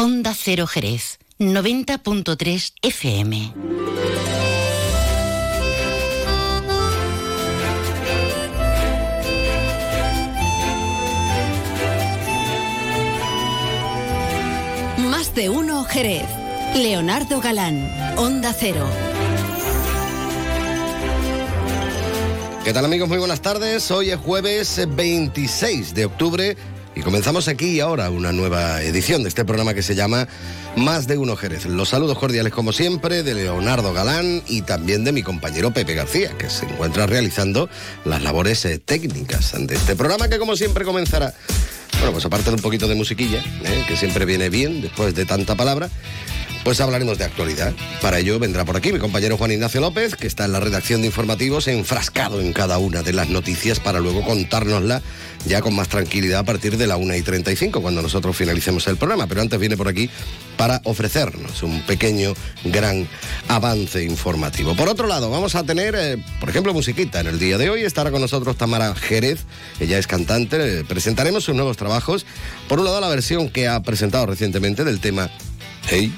Onda Cero Jerez, 90.3 FM. Más de uno Jerez. Leonardo Galán, Onda Cero. ¿Qué tal amigos? Muy buenas tardes. Hoy es jueves 26 de octubre y comenzamos aquí y ahora una nueva edición de este programa que se llama Más de Uno Jerez. Los saludos cordiales como siempre de Leonardo Galán y también de mi compañero Pepe García, que se encuentra realizando las labores eh, técnicas de este programa que como siempre comenzará bueno, pues aparte de un poquito de musiquilla, ¿eh? que siempre viene bien después de tanta palabra, pues hablaremos de actualidad. Para ello vendrá por aquí mi compañero Juan Ignacio López, que está en la redacción de informativos, enfrascado en cada una de las noticias para luego contárnosla ya con más tranquilidad a partir de la 1 y 35, cuando nosotros finalicemos el programa. Pero antes viene por aquí para ofrecernos un pequeño, gran avance informativo. Por otro lado, vamos a tener, eh, por ejemplo, musiquita. En el día de hoy estará con nosotros Tamara Jerez, ella es cantante. presentaremos sus nuevos trabajos. Por un lado, la versión que ha presentado recientemente del tema Hey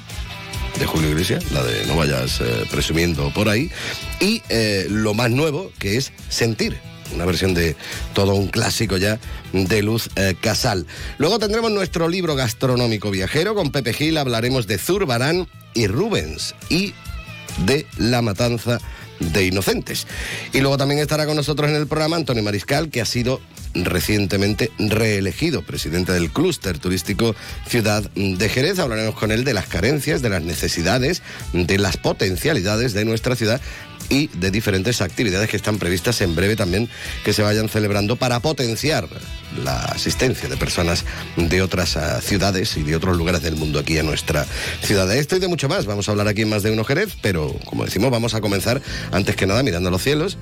de Julio Iglesias, la de No vayas eh, presumiendo por ahí, y eh, lo más nuevo que es Sentir, una versión de todo un clásico ya de Luz eh, Casal. Luego tendremos nuestro libro gastronómico viajero, con Pepe Gil hablaremos de Zurbarán y Rubens y de La Matanza de Inocentes. Y luego también estará con nosotros en el programa Antonio Mariscal, que ha sido recientemente reelegido presidente del clúster turístico Ciudad de Jerez. Hablaremos con él de las carencias, de las necesidades, de las potencialidades de nuestra ciudad y de diferentes actividades que están previstas en breve también que se vayan celebrando para potenciar la asistencia de personas de otras ah, ciudades y de otros lugares del mundo aquí en nuestra ciudad. De esto y de mucho más. Vamos a hablar aquí en más de uno Jerez, pero como decimos, vamos a comenzar antes que nada mirando los cielos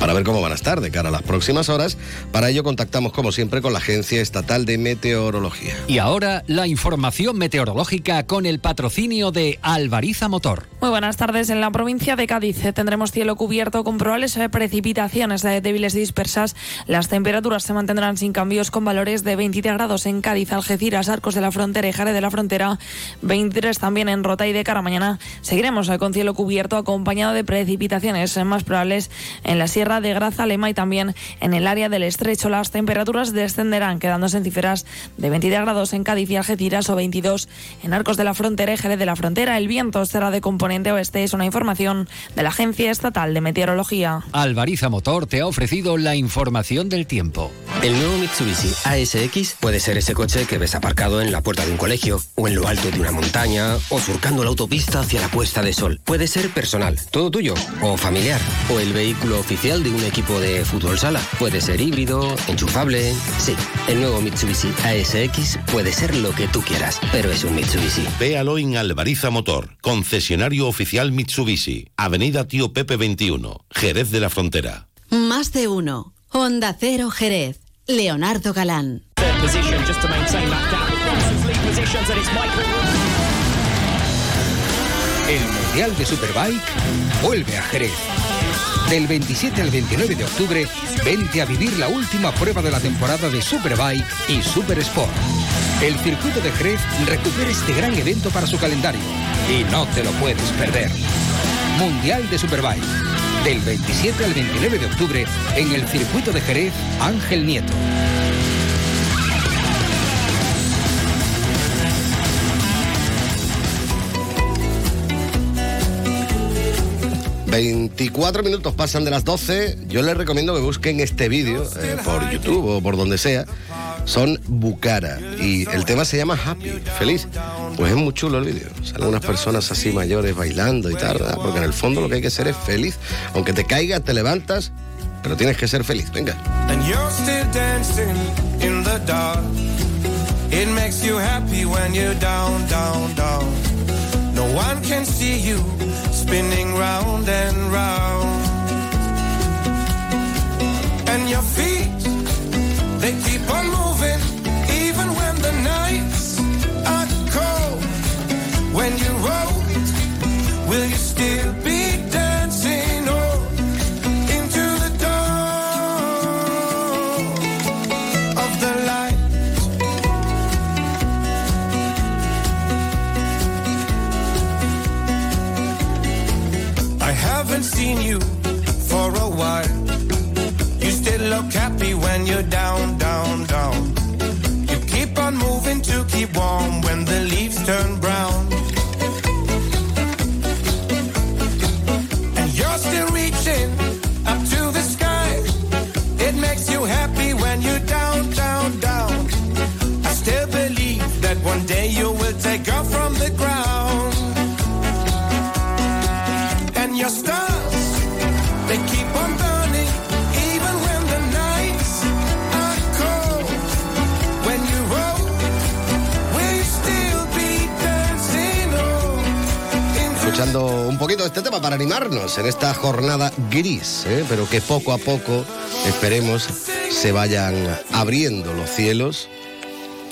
para ver cómo van a estar de cara a las próximas horas. Para ello contactamos como siempre con la Agencia Estatal de Meteorología. Y ahora la información meteorológica con el patrocinio de Alvariza Motor. Muy buenas tardes. En la provincia de Cádiz eh, tendremos cielo cubierto con probables eh, precipitaciones de débiles dispersas. Las temperaturas se mantendrán sin cambios con valores de 23 grados en Cádiz, Algeciras, Arcos de la Frontera y Jare de la Frontera, 23 también en Rota y de cara mañana. Seguiremos eh, con cielo cubierto acompañado de precipitaciones más probables en la Sierra de Grazalema y también en el área del estrecho. Las temperaturas descenderán, quedándose en cifras de 22 grados en Cádiz y Algeciras o 22 en Arcos de la Frontera y Jerez de la Frontera. El viento será de componente oeste. Es una información de la Agencia Estatal de Meteorología. Alvariza Motor te ha ofrecido la información del tiempo. El nuevo Mitsubishi ASX puede ser ese coche que ves aparcado en la puerta de un colegio o en lo alto de una montaña o surcando la autopista hacia la puesta de sol. Puede ser personal, todo tuyo, o familiar, o el vehículo oficial de un equipo de fútbol sala. Puede ser híbrido, enchufable. Sí, el nuevo Mitsubishi ASX puede ser lo que tú quieras, pero es un Mitsubishi. Véalo en Alvariza Motor, concesionario oficial Mitsubishi, Avenida Tío Pepe 21, Jerez de la Frontera. Más de uno. Honda Cero Jerez. Leonardo Galán. El Mundial de Superbike vuelve a Jerez. Del 27 al 29 de octubre, vente a vivir la última prueba de la temporada de Superbike y Super Sport. El circuito de Jerez recupera este gran evento para su calendario y no te lo puedes perder. Mundial de Superbike. Del 27 al 29 de octubre en el circuito de Jerez Ángel Nieto. 24 minutos pasan de las 12. Yo les recomiendo que busquen este vídeo eh, por YouTube o por donde sea. Son Bucara y el tema se llama Happy, feliz. Pues es muy chulo el vídeo. Salen unas personas así mayores bailando y tal, ¿verdad? porque en el fondo lo que hay que ser es feliz. Aunque te caigas, te levantas, pero tienes que ser feliz. Venga. Makes you happy when you're down, down, down. No one can see you spinning round and round. And your feet, they keep Este tema para animarnos en esta jornada gris, ¿eh? pero que poco a poco, esperemos, se vayan abriendo los cielos,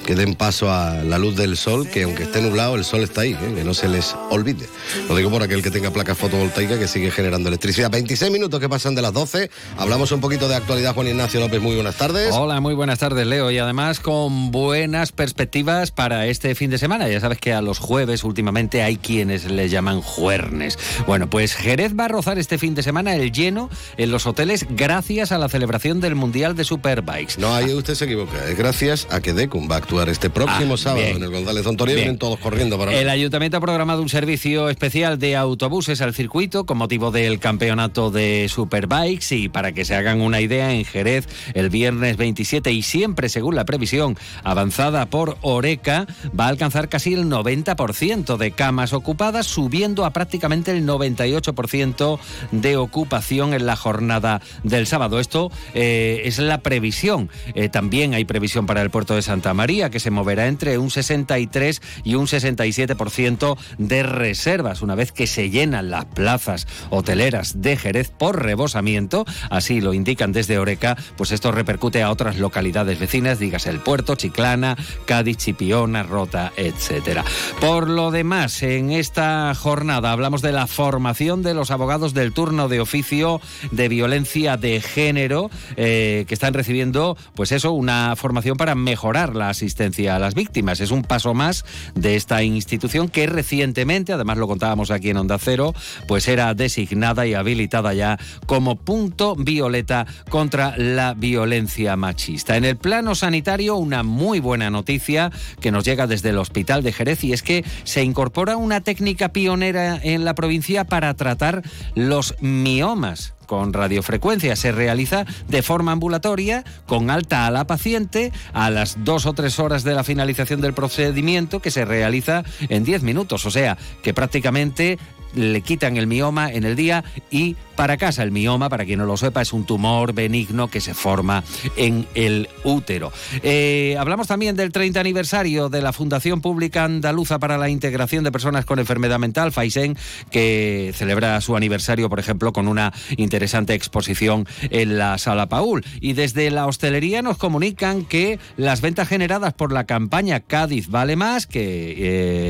que den paso a la luz del sol, que aunque esté nublado, el sol está ahí, ¿eh? que no se les olvide. Lo digo por aquel que tenga placas fotovoltaicas que sigue generando electricidad. 26 minutos que pasan de las 12. Hablamos un poquito de actualidad. Juan Ignacio López, muy buenas tardes. Hola, muy buenas tardes, Leo. Y además con buenas perspectivas para este fin de semana. Ya sabes que a los jueves últimamente hay quienes le llaman juernes. Bueno, pues Jerez va a rozar este fin de semana el lleno en los hoteles gracias a la celebración del Mundial de Superbikes. No, ahí usted se equivoca. Es gracias a que Decum va a actuar este próximo Ah, sábado bien. en el González Antonio. Bien. Vienen todos corriendo para El ayuntamiento ha programado un servicio especial de autobuses al circuito con motivo del campeonato de Superbikes y para que se hagan una idea, en Jerez el viernes 27 y siempre según la previsión avanzada por Oreca va a alcanzar casi el 90% de camas ocupadas, subiendo a prácticamente el 98% de ocupación en la jornada del sábado. Esto eh, es la previsión. Eh, también hay previsión para el puerto de Santa María, que se moverá entre un 63 y un 67% de reservas, una vez que se llenan las plazas hoteleras de Jerez por rebosamiento, así lo indican desde Oreca, pues esto repercute a otras localidades vecinas, dígase el puerto, Chiclana, Cádiz, Chipiona, Rota, etcétera. Por lo demás, en esta jornada hablamos de la formación de los abogados del turno de oficio de violencia de género eh, que están recibiendo, pues eso, una formación para mejorar la asistencia a las víctimas. Es un paso más de esta institución que recientemente, además lo contábamos aquí en Onda Cero, pues era designada y habilitada ya como punto violeta contra la violencia machista. En el plano sanitario, una muy buena noticia que nos llega desde el Hospital de Jerez y es que se incorpora una técnica pionera en la provincia para tratar los miomas con radiofrecuencia. Se realiza de forma ambulatoria, con alta a la paciente, a las dos o tres horas de la finalización del procedimiento, que se realiza en 10 minutos. O sea, que prácticamente le quitan el mioma en el día y para casa. El mioma, para quien no lo sepa, es un tumor benigno que se forma en el útero. Eh, hablamos también del 30 aniversario de la Fundación Pública Andaluza para la Integración de Personas con Enfermedad Mental, FAISEN, que celebra su aniversario, por ejemplo, con una interesante exposición en la Sala Paul. Y desde la hostelería nos comunican que las ventas generadas por la campaña Cádiz Vale Más, que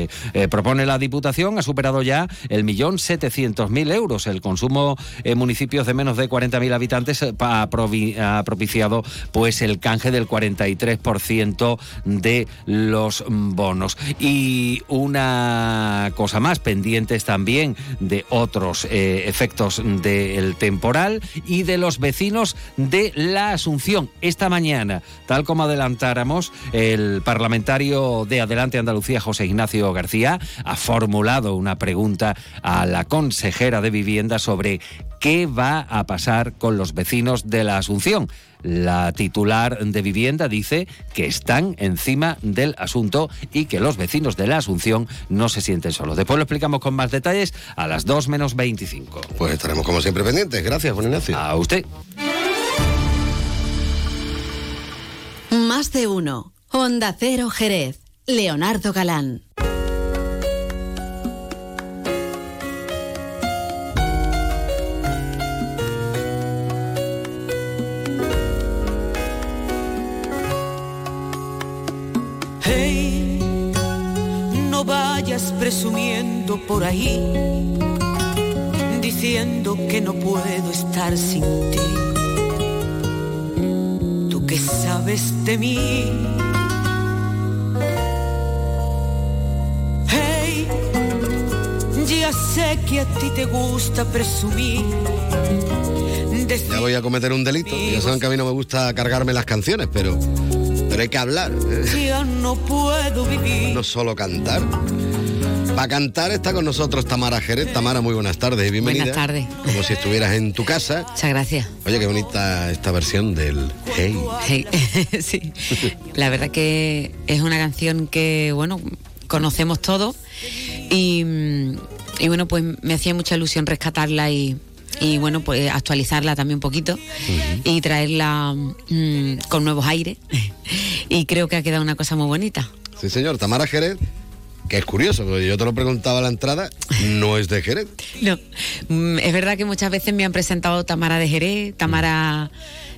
eh, eh, propone la Diputación, ha superado ya el millón mil euros. El consumo en municipios de menos de 40.000 habitantes eh, ha propiciado pues el canje del 43% de los bonos. Y una cosa más, pendientes también de otros eh, efectos del temporal y de los vecinos de la Asunción. Esta mañana, tal como adelantáramos, el parlamentario de Adelante Andalucía, José Ignacio García, ha formulado una pregunta a la consejera de Vivienda sobre qué va a pasar con los vecinos de la Asunción. La titular de vivienda dice que están encima del asunto y que los vecinos de la Asunción no se sienten solos. Después lo explicamos con más detalles a las 2 menos 25. Pues estaremos como siempre pendientes. Gracias, Juan Ignacio. A usted. Más de uno. Onda Cero Jerez. Leonardo Galán. Por ahí, diciendo que no puedo estar sin ti. Tú que sabes de mí. Hey, ya sé que a ti te gusta presumir. Ya voy a cometer un delito. Ya saben que a mí no me gusta cargarme las canciones, pero, pero hay que hablar. ¿eh? ya no puedo vivir. No solo cantar. Para cantar está con nosotros Tamara Jerez. Tamara, muy buenas tardes y bienvenida. Buenas tardes. Como si estuvieras en tu casa. Muchas gracias. Oye, qué bonita esta versión del Hey. Hey, sí, la verdad que es una canción que, bueno, conocemos todos y, y bueno, pues me hacía mucha ilusión rescatarla y, y bueno, pues actualizarla también un poquito y traerla mm, con nuevos aires y creo que ha quedado una cosa muy bonita. Sí, señor. Tamara Jerez, que es curioso, porque yo te lo preguntaba a la entrada, no es de Jerez. No, mm, es verdad que muchas veces me han presentado Tamara de Jerez, Tamara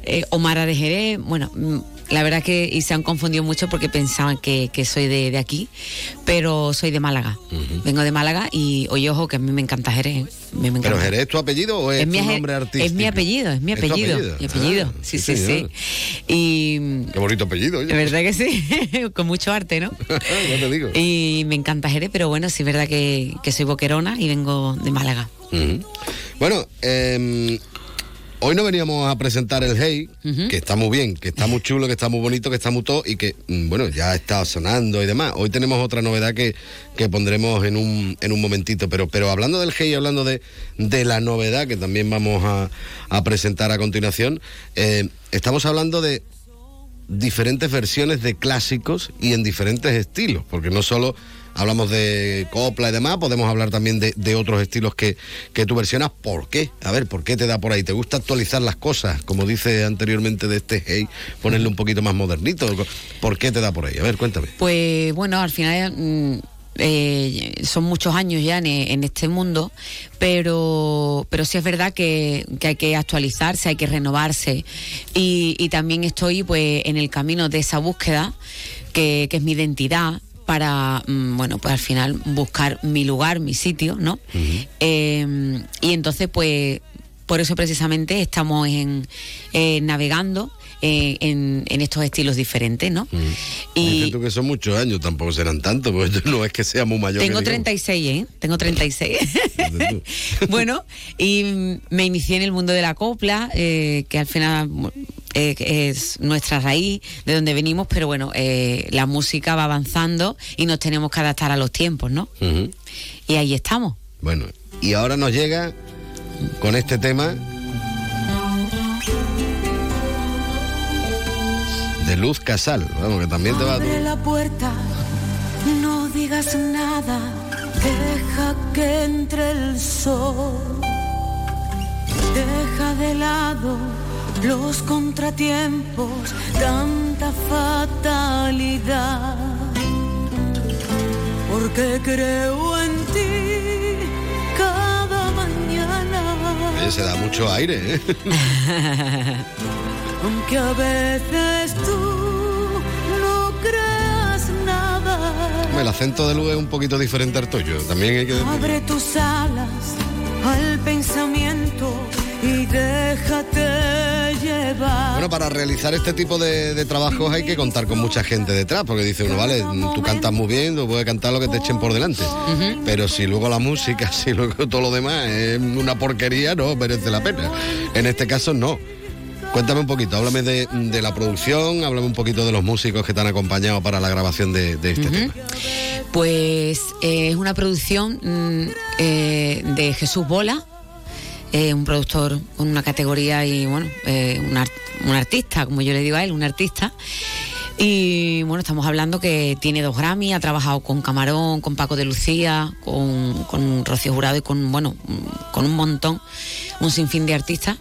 eh, Omara de Jerez, bueno, mm, la verdad que y se han confundido mucho porque pensaban que, que soy de, de aquí, pero soy de Málaga. Vengo de Málaga y oye, ojo, que a mí me encanta Jerez. ¿eh? Me, ¿Pero. Jerez es tu apellido o es, Es mi, tu aje- nombre artístico? es mi apellido, es mi ¿Es tu apellido. apellido? Mi apellido, Ah, sí, sí, sí. Y Qué bonito apellido, oye. de verdad que sí, con mucho arte, ¿no? ya te digo. Y me encanta Jerez, pero bueno, sí es verdad que, que soy boquerona y vengo de Málaga. Bueno, em, hoy no veníamos a presentar el Hey, que está muy bien, que está muy chulo, que está muy bonito, que está muy todo y que, mm, bueno, ya está sonando y demás. Hoy tenemos otra novedad que, que pondremos en un, en un momentito, pero, pero hablando del Hey, hablando de, de la novedad que también vamos a, a presentar a continuación, eh, estamos hablando de diferentes versiones de clásicos y en diferentes estilos, porque no solo hablamos de copla y demás, podemos hablar también de, otros estilos que, que tú versionas. ¿Por qué? A ver, ¿por qué te da por ahí? ¿Te gusta actualizar las cosas? Como dice anteriormente de este hey, ponerle un poquito más modernito. ¿Por qué te da por ahí? A ver, cuéntame. Pues bueno, al final mm, eh, son muchos años ya en, en este mundo, pero, pero sí es verdad que, que hay que actualizarse, hay que renovarse. Y, y también estoy pues en el camino de esa búsqueda, que, que es mi identidad para, mm, bueno, pues al final buscar mi lugar, mi sitio, ¿no? Eh, y entonces, pues, por eso precisamente estamos en, eh, navegando eh, en, en estos estilos diferentes, ¿no? Y Y que son muchos años, tampoco serán tantos, porque no es que sea muy mayor. tengo que digamos. 36, ¿eh? Tengo 36. bueno, y mm, me inicié en el mundo de la copla, eh, que al final eh, es nuestra raíz, de donde venimos, pero bueno, eh, la música va avanzando y nos tenemos que adaptar a los tiempos, ¿no? Y ahí estamos. Bueno, y ahora nos llega con este tema de Luz Casal, vamos, que también te va a... Abre la puerta, no digas nada, deja que entre el sol. Deja de lado los contratiempos, tanta fatalidad. Porque creo en ti cada mañana. Se da mucho aire, ¿eh? Aunque a veces tú no creas nada, El acento de Luz es un poquito diferente al tuyo, también hay que abre tus alas al pensamiento y déjate llevar. Bueno, para realizar este tipo de, de trabajos hay que contar con mucha gente detrás, porque dice uno, vale, tú cantas muy bien, tú puedes cantar lo que te echen por delante. Pero si luego la música, si luego todo lo demás es una porquería, no merece la pena. En este caso, no. Cuéntame un poquito, háblame de, de la producción, háblame un poquito de los músicos que te han acompañado para la grabación de, de este tema. Pues eh, es una producción mm, eh, de Jesús Bola, eh, un productor con una categoría y bueno, un artista, como yo le digo a él, un artista. Y bueno, estamos hablando que tiene dos Grammy, ha trabajado con Camarón, con Paco de Lucía, con, con Rocío Jurado y con, bueno, con un montón, un sinfín de artistas.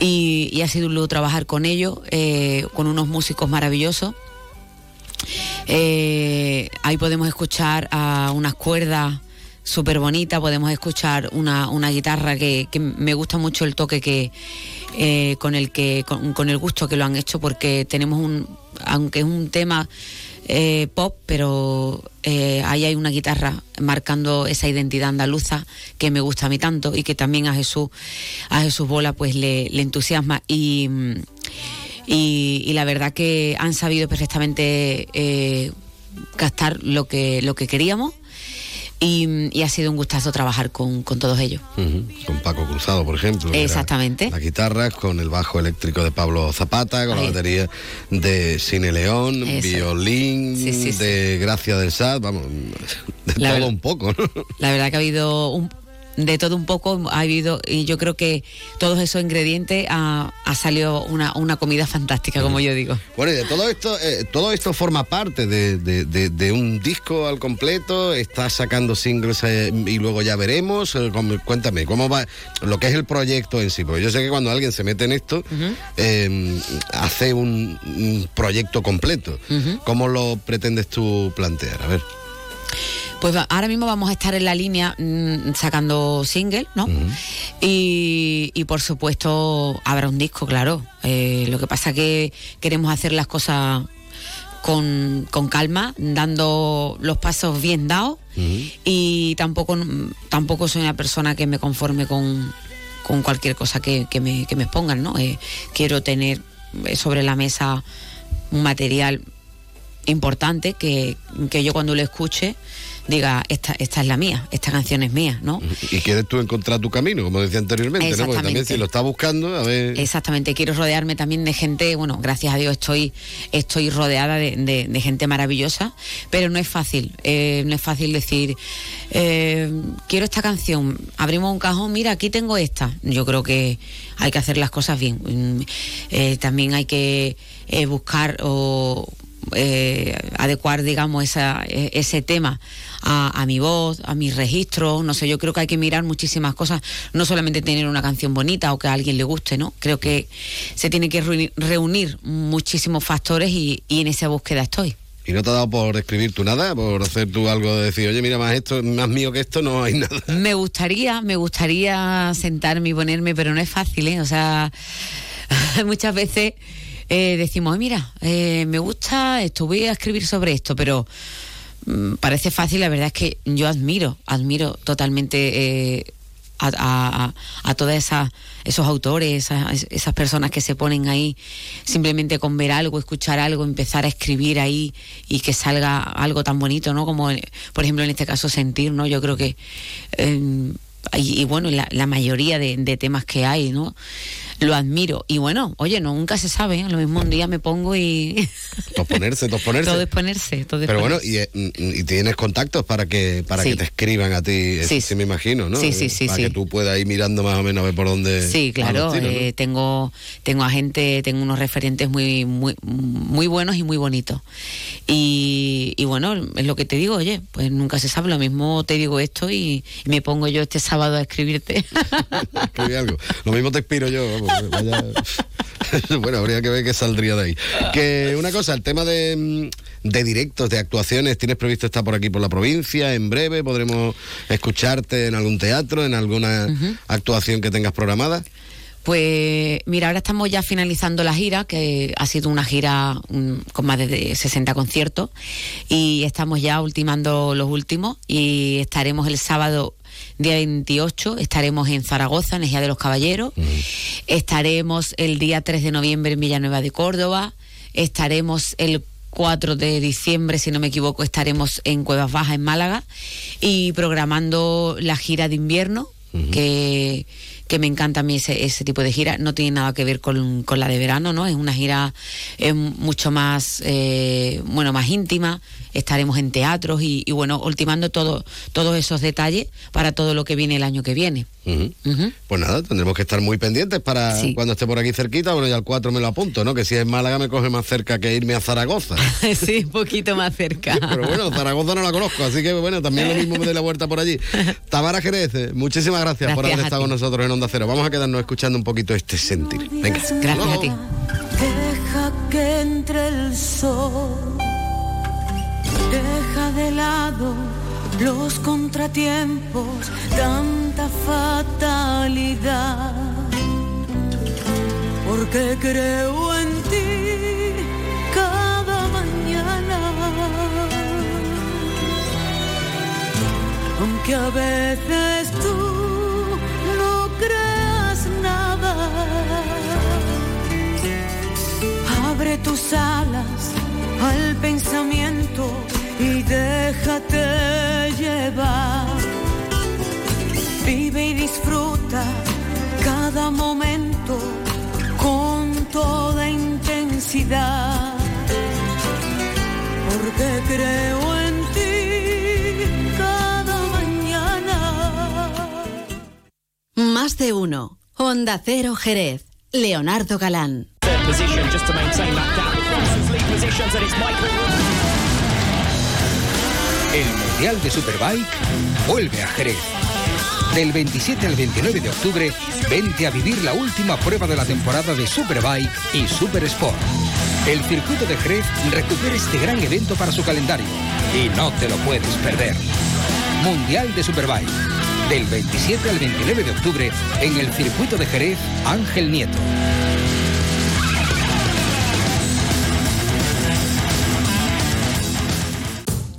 Y, ha sido un lujo trabajar con ellos, eh, con unos músicos maravillosos. Eh, ahí podemos escuchar a unas cuerdas súper bonitas, podemos escuchar una, una guitarra que, me gusta mucho el toque que eh, con el que con el gusto que lo han hecho porque tenemos un aunque es un tema eh, pop pero eh, ahí hay una guitarra marcando esa identidad andaluza que me gusta a mí tanto y que también a Jesús a Jesús Bola pues le, entusiasma y y, la verdad que han sabido perfectamente eh, captar lo que, lo que queríamos. Y, y ha sido un gustazo trabajar con, con todos ellos. Con Paco Cruzado, por ejemplo. Exactamente. La guitarra, con el bajo eléctrico de Pablo Zapata, con la batería de Cine León, Eso. violín Sí, sí, sí. de Gracia del Sad, vamos, de La todo un poco, ¿no? La verdad que ha habido un, de todo un poco, ha habido, y yo creo que todos esos ingredientes ha, ha salido una, una comida fantástica, como yo digo. Bueno, y de todo esto, eh, todo esto forma parte de, de- de- de un disco al completo, estás sacando singles eh, y luego ya veremos. eh, cuéntame, ¿cómo va lo que es el proyecto en sí? Porque yo sé que cuando alguien se mete en esto, eh, hace un, un proyecto completo. ¿Cómo lo pretendes tú plantear? A ver. Pues ahora mismo vamos a estar en la línea mm, sacando single, ¿no? y, y, por supuesto habrá un disco, claro. Eh, lo que pasa que queremos hacer las cosas con, con calma, dando los pasos bien dados y tampoco, tampoco soy una persona que me conforme con, con cualquier cosa que, que me, que me expongan, ¿no? Eh, quiero tener sobre la mesa un material importante que, que yo cuando lo escuche diga, esta, esta es la mía, esta canción es mía, ¿no? Y quieres tú encontrar tu camino, como decía anteriormente, ¿no? Porque también si lo estás buscando, a ver. Exactamente, quiero rodearme también de gente, bueno, gracias a Dios estoy, estoy rodeada de, de- de gente maravillosa, pero no es fácil, eh, no es fácil decir, eh, quiero esta canción, abrimos un cajón, mira, aquí tengo esta. Yo creo que hay que hacer las cosas bien. Mm, eh, también hay que buscar o eh, adecuar, digamos, esa, e- ese tema a, a mi voz, a mis registros, no sé, yo creo que hay que mirar muchísimas cosas, no solamente tener una canción bonita o que a alguien le guste, ¿no? Creo que se tiene que reunir, reunir muchísimos factores y, y en esa búsqueda estoy. ¿Y no te ha dado por escribir tú nada? ¿Por hacer tú algo de decir, oye, mira, más esto, más mío que esto, no hay nada? Me gustaría, me gustaría sentarme y ponerme, pero no es fácil, ¿eh? O sea, muchas veces eh, decimos, "Ay, mira, eh, me gusta esto, voy a escribir sobre esto, pero mm, parece fácil, la verdad es que yo admiro, admiro totalmente eh, a, a, a- esas esos autores, esas, esas personas que se ponen ahí simplemente con ver algo, escuchar algo, empezar a escribir ahí y que salga algo tan bonito, ¿no? Como, por ejemplo, en este caso, sentir, ¿no? Yo creo que... y, y bueno, la, la mayoría de, de temas que hay, ¿no? Lo admiro. Y bueno, oye, no, nunca se sabe, ¿eh? Lo mismo un día me pongo y... Dos ponerse, dos ponerse. todo es ponerse, todo es Pero bueno, y, eh, mm, y tienes contactos para que para Sí. que te escriban a ti, Sí. sí, me imagino, ¿no? Sí, sí, sí, Para sí. que tú puedas ir mirando más o menos a ver por dónde. Sí, claro. eh, tengo, tengo a gente, tengo unos referentes muy, muy, muy buenos y muy bonitos. Y, y bueno, es lo que te digo, oye, pues nunca se sabe. Lo mismo te digo esto y, y me pongo yo este sábado a escribirte. Escribí algo. Lo mismo te inspiro yo. vamos, vaya- bueno, habría que ver qué saldría de ahí. Que una cosa, el tema de, mm, de directos, de actuaciones, ¿tienes previsto estar por aquí por la provincia? En breve podremos escucharte en algún teatro, en alguna actuación que tengas programada. Pues mira, ahora estamos ya finalizando la gira, que ha sido una gira mm, con más de 60 conciertos, y estamos ya ultimando los últimos, y estaremos el sábado día 28, estaremos en Zaragoza, en Ejea de los Caballeros, estaremos el día 3 de noviembre en Villanueva de Córdoba, estaremos el 4 de diciembre, si no me equivoco, estaremos en Cuevas Bajas, en Málaga, y programando la gira de invierno, que, que me encanta a mí ese, ese tipo de gira. No tiene nada que ver con, con la de verano, ¿no? Es una gira eh, mucho más, eh, bueno, más íntima. Estaremos en teatros y, y, bueno, ultimando todo, todos esos detalles para todo lo que viene el año que viene. Pues nada, tendremos que estar muy pendientes para Sí. cuando esté por aquí cerquita. Bueno, ya el 4 me lo apunto, ¿no? Que si es Málaga me coge más cerca que irme a Zaragoza. sí, un poquito más cerca. Pero bueno, Zaragoza no la conozco, así que bueno, también lo mismo me doy la vuelta por allí. Tamara Jerez, muchísimas gracias, por haber estado con nosotros en Onda Cero. Vamos a quedarnos escuchando un poquito este sentir. Venga. Gracias a ti. Deja que entre el sol. Deja de lado los contratiempos, tanta fatalidad. Porque creo en ti cada mañana. Aunque a veces tú tus alas al pensamiento y déjate llevar. disfruta cada momento con toda intensidad. Porque creo en ti cada mañana. Más de uno. Onda Cero Jerez. Leonardo Galán. El Mundial de Superbike vuelve a Jerez. Del 27 al 29 de octubre, vente a vivir la última prueba de la temporada de Superbike y Super Sport. El circuito de Jerez recupera este gran evento para su calendario y no te lo puedes perder. Mundial de Superbike. Del 27 al 29 de octubre en el circuito de Jerez Ángel Nieto.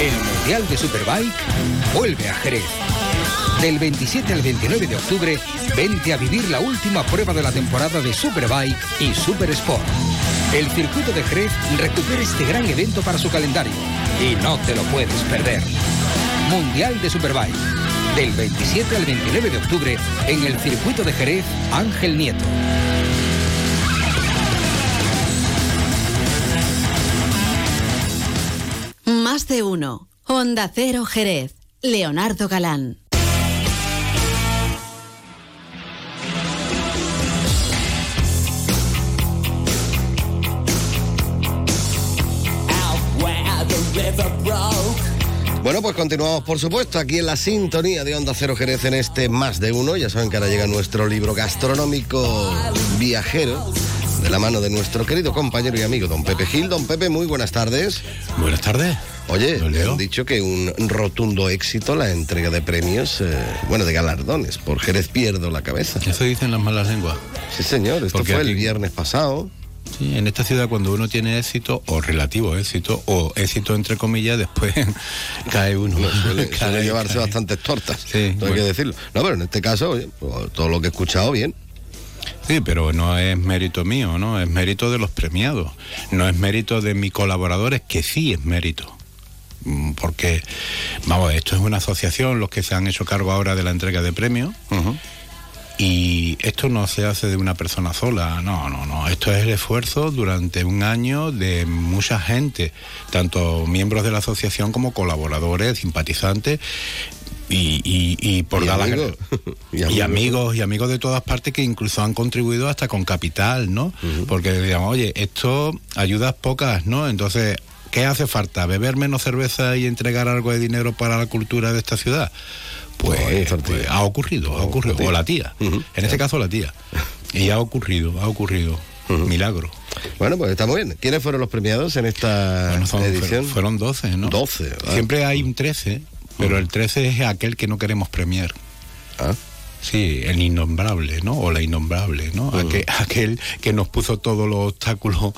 El Mundial de Superbike vuelve a Jerez. Del 27 al 29 de octubre, vente a vivir la última prueba de la temporada de Superbike y Super Sport. El circuito de Jerez recupera este gran evento para su calendario y no te lo puedes perder. Mundial de Superbike. Del 27 al 29 de octubre en el circuito de Jerez Ángel Nieto. Más de uno. Onda Cero Jerez. Leonardo Galán. Bueno, pues continuamos, por supuesto, aquí en la sintonía de Onda Cero Jerez en este Más de Uno. Ya saben que ahora llega nuestro libro gastronómico viajero de la mano de nuestro querido compañero y amigo don Pepe Gil. Don Pepe, muy buenas tardes. Buenas tardes. Oye, le han dicho que un rotundo éxito la entrega de premios, eh, bueno, de galardones. Por Jerez pierdo la cabeza. Eso dicen las malas lenguas. Sí, señor. Esto Porque fue aquí- el viernes pasado. Sí, en esta ciudad cuando uno tiene éxito o relativo éxito o éxito entre comillas, después cae uno. Suele, Cae, suele llevarse cae. bastantes tortas. Sí, no hay que decirlo. No, pero en este caso, oye, todo lo que he escuchado, bien. Sí, pero no es mérito mío, ¿no? Es mérito de los premiados. No es mérito de mis colaboradores, que sí es mérito. Mm, Porque, vamos, esto es una asociación, los que se han hecho cargo ahora de la entrega de premios. Y esto no se hace de una persona sola, no, no, no. Esto es el esfuerzo durante un año de mucha gente, tanto miembros de la asociación como colaboradores, simpatizantes y, y- y por Y dar amigos. y, Y amigos. amigos y amigos de todas partes que incluso han contribuido hasta con capital, ¿no? Porque digamos, oye, esto ayudas pocas, ¿no? Entonces, ¿qué hace falta? ¿Beber menos cerveza y entregar algo de dinero para la cultura de esta ciudad? Pues, pues ha ocurrido, ha ocurrido. O la tía. En este caso la tía. Y ha ocurrido, ha ocurrido. Milagro. Bueno, pues está muy bien. ¿Quiénes fueron los premiados en esta Son- edición? Fueron 12, ¿no? 12. ¿verdad? Siempre hay un 13, pero el 13 es aquel que no queremos premiar. Ah. Sí, el innombrable, ¿no? O la innombrable, ¿no? Aquel, aquel que nos puso todos los obstáculos.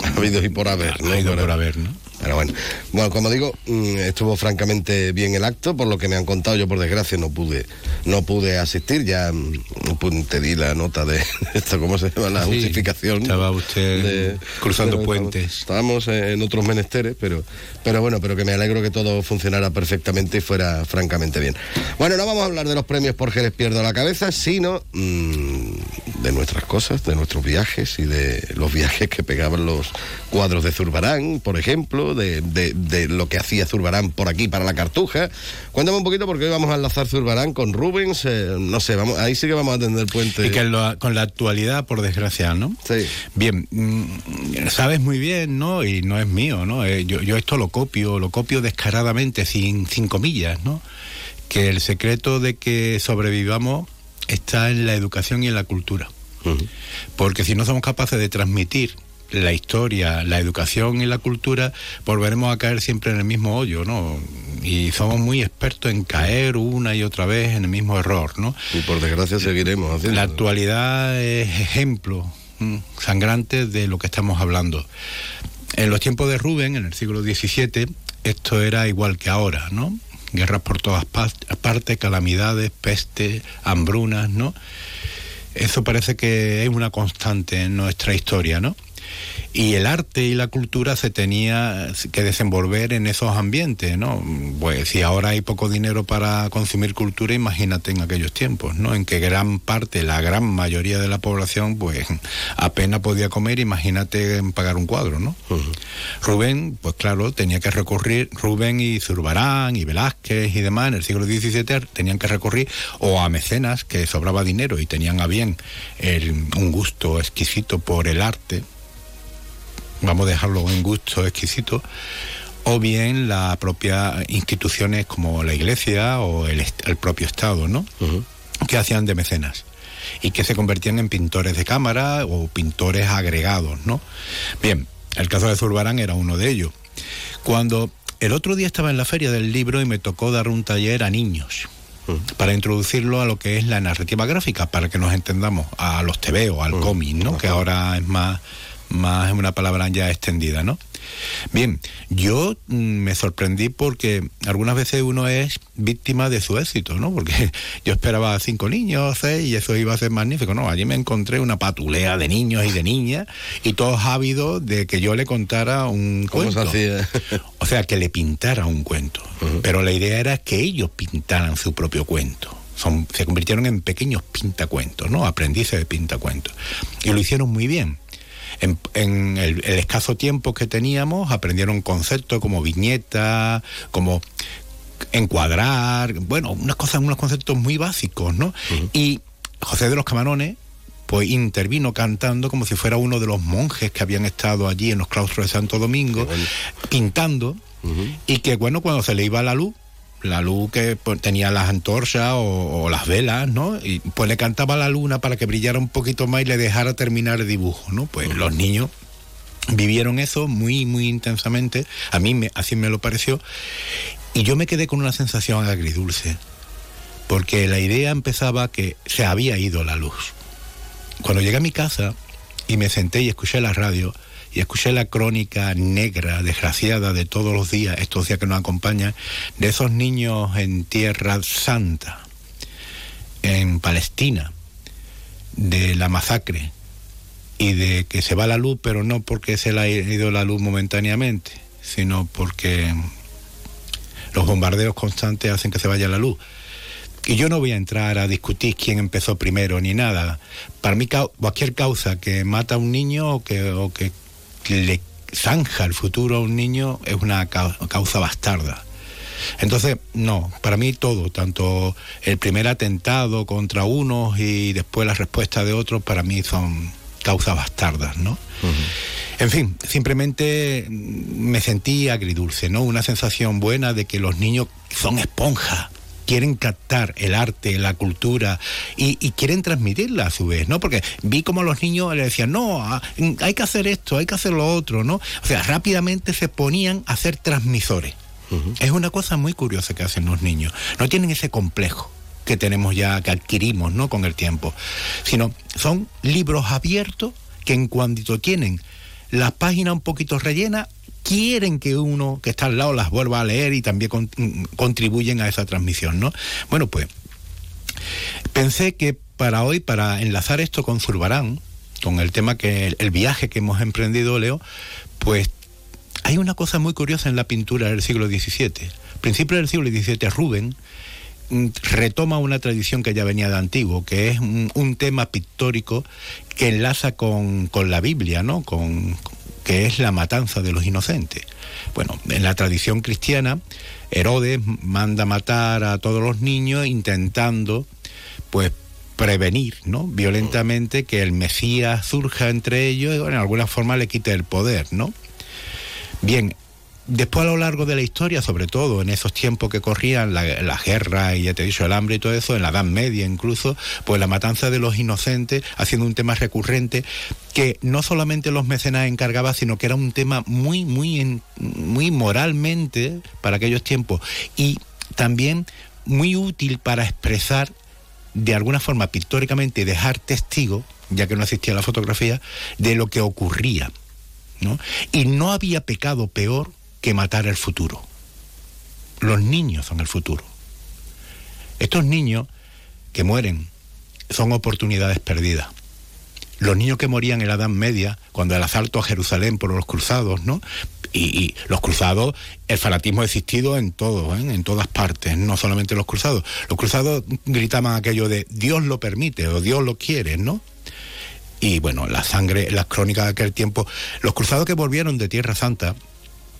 Habidos y por haber, ¿no? Habidos Para- por haber, ¿no? Pero bueno, bueno, como digo, mm, estuvo francamente bien el acto, por lo que me han contado, yo por desgracia no pude, no pude asistir, ya mm, te di la nota de esto, ¿cómo se llama? La Sí, justificación. estaba usted cruzando pero puentes. Estábamos en otros menesteres, pero, pero bueno, pero que me alegro que todo funcionara perfectamente y fuera francamente bien. Bueno, no vamos a hablar de los premios porque les pierdo la cabeza, sino mm, de nuestras cosas, de nuestros viajes y de los viajes que pegaban los cuadros de Zurbarán, por ejemplo, de, de- de lo que hacía Zurbarán por aquí para la Cartuja. Cuéntame un poquito porque hoy vamos a enlazar Zurbarán con Rubens, eh, no sé, vamos, ahí sí que vamos a atender puente. Y que lo- con la actualidad, por desgracia, ¿no? Sí. Bien, mm, sabes muy bien, ¿no? Y no es mío, ¿no? Eh, yo, yo esto lo copio, lo copio descaradamente, sin, sin comillas, ¿no? Que el secreto de que sobrevivamos está en la educación y en la cultura. Porque si no somos capaces de transmitir la historia, la educación y la cultura, volveremos a caer siempre en el mismo hoyo, ¿no? Y somos muy expertos en caer una y otra vez en el mismo error, ¿no? Y por desgracia seguiremos haciendo. La actualidad es ejemplo sangrante de lo que estamos hablando. En los tiempos de Rubén, en el siglo XVII, esto era igual que ahora, ¿no? Guerras por todas partes, calamidades, peste, hambrunas, ¿no? Eso parece que es una constante en nuestra historia, ¿no? Y el arte y la cultura se tenía que desenvolver en esos ambientes, ¿no? Pues si ahora hay poco dinero para consumir cultura, imagínate en aquellos tiempos, ¿no? En que gran parte, la gran mayoría de la población, pues apenas podía comer, imagínate en pagar un cuadro, ¿no? Rubén, pues claro, tenía que recurrir, Rubén y Zurbarán y Velázquez y demás en el siglo XVII tenían que recurrir o a mecenas que sobraba dinero y tenían a bien el- un gusto exquisito por el arte, vamos a dejarlo en gusto exquisito, o bien las propias instituciones como la iglesia o el, el propio Estado, ¿no? Que hacían de mecenas y que se convertían en pintores de cámara o pintores agregados, ¿no? Bien, el caso de Zurbarán era uno de ellos. Cuando el otro día estaba en la feria del libro y me tocó dar un taller a niños para introducirlo a lo que es la narrativa gráfica, para que nos entendamos, a los tebeos, al cómic, ¿no? Que ahora es más, más una palabra ya extendida, ¿no? Bien, yo mm, me sorprendí porque algunas veces uno es víctima de su éxito, ¿no? Porque yo esperaba cinco niños, seis, y eso iba a ser magnífico. No, allí me encontré una patulea de niños y de niñas, y todos ávidos de que yo le contara un ¿Cómo se cuento. hacía? O sea, que le pintara un cuento. Pero la idea era que ellos pintaran su propio cuento. Son, se convirtieron en pequeños pintacuentos, ¿no? Aprendices de pintacuentos. Y lo hicieron muy bien. En, en el, el escaso tiempo que teníamos, aprendieron conceptos como viñeta, como encuadrar, bueno, unas cosas, unos conceptos muy básicos, ¿no? Y José de los Camarones, pues intervino cantando como si fuera uno de los monjes que habían estado allí en los claustros de Santo Domingo, pintando, y que bueno, cuando se le iba la luz, la luz que pues, tenía las antorchas o, o las velas, ¿no? Y pues le cantaba a la luna para que brillara un poquito más y le dejara terminar el dibujo, ¿no? Pues los niños vivieron eso muy, muy intensamente, a mí me, así me lo pareció, y yo me quedé con una sensación agridulce, porque la idea empezaba que se había ido la luz. Cuando llegué a mi casa y me senté y escuché la radio y escuché la crónica negra, desgraciada de todos los días, estos días que nos acompañan, de esos niños en Tierra Santa, en Palestina, de la masacre y de que se va la luz, pero no porque se le ha ido la luz momentáneamente, sino porque los bombardeos constantes hacen que se vaya la luz. Y yo no voy a entrar a discutir quién empezó primero ni nada. Para mí cualquier causa que mata a un niño o que, o que le zanja el futuro a un niño es una cau- causa bastarda. Entonces, no, para mí todo, tanto el primer atentado contra unos y después la respuesta de otros, para mí son causas bastardas, ¿no? En fin, simplemente me sentí agridulce, ¿no? Una sensación buena de que los niños son esponjas, quieren captar el arte, la cultura y, y quieren transmitirla a su vez, ¿no? Porque vi como los niños le decían, no, ah, hay que hacer esto, hay que hacer lo otro, ¿no? O sea, rápidamente se ponían a ser transmisores. Es una cosa muy curiosa que hacen los niños. No tienen ese complejo que tenemos ya, que adquirimos, ¿no? Con el tiempo. Sino son libros abiertos que en cuanto tienen las páginas un poquito rellenas, quieren que uno que está al lado las vuelva a leer y también con- contribuyen a esa transmisión, ¿no? Bueno, pues pensé que para hoy, para enlazar esto con Zurbarán, con el tema que el viaje que hemos emprendido, Leo, pues hay una cosa muy curiosa en la pintura del siglo XVII. Principio del siglo XVII, Rubén mm, retoma una tradición que ya venía de antiguo, que es un, un tema pictórico que enlaza con, con la Biblia, ¿no? Con, que es la matanza de los inocentes. Bueno, en la tradición cristiana, Herodes manda matar a todos los niños intentando, pues, prevenir, ¿no? Violentamente que el Mesías surja entre ellos y, en alguna forma le quite el poder, ¿no? Bien, después a lo largo de la historia, sobre todo en esos tiempos que corrían la, la guerra y ya te he dicho el hambre y todo eso, en la Edad Media incluso, pues la matanza de los inocentes haciendo un tema recurrente que no solamente los mecenas encargaban, sino que era un tema muy, muy, muy moralmente para aquellos tiempos y también muy útil para expresar de alguna forma pictóricamente dejar testigo, ya que no existía la fotografía, de lo que ocurría. ¿no? Y no había pecado peor que matar el futuro. Los niños son el futuro. Estos niños que mueren son oportunidades perdidas. Los niños que morían en la Edad Media, cuando el asalto a Jerusalén por los cruzados, ¿no? Y, los cruzados, el fanatismo ha existido en todo, ¿eh? en todas partes, no solamente los cruzados. Los cruzados gritaban aquello de Dios lo permite o Dios lo quiere, ¿no? y bueno, la sangre, las crónicas de aquel tiempo, los cruzados que volvieron de Tierra Santa,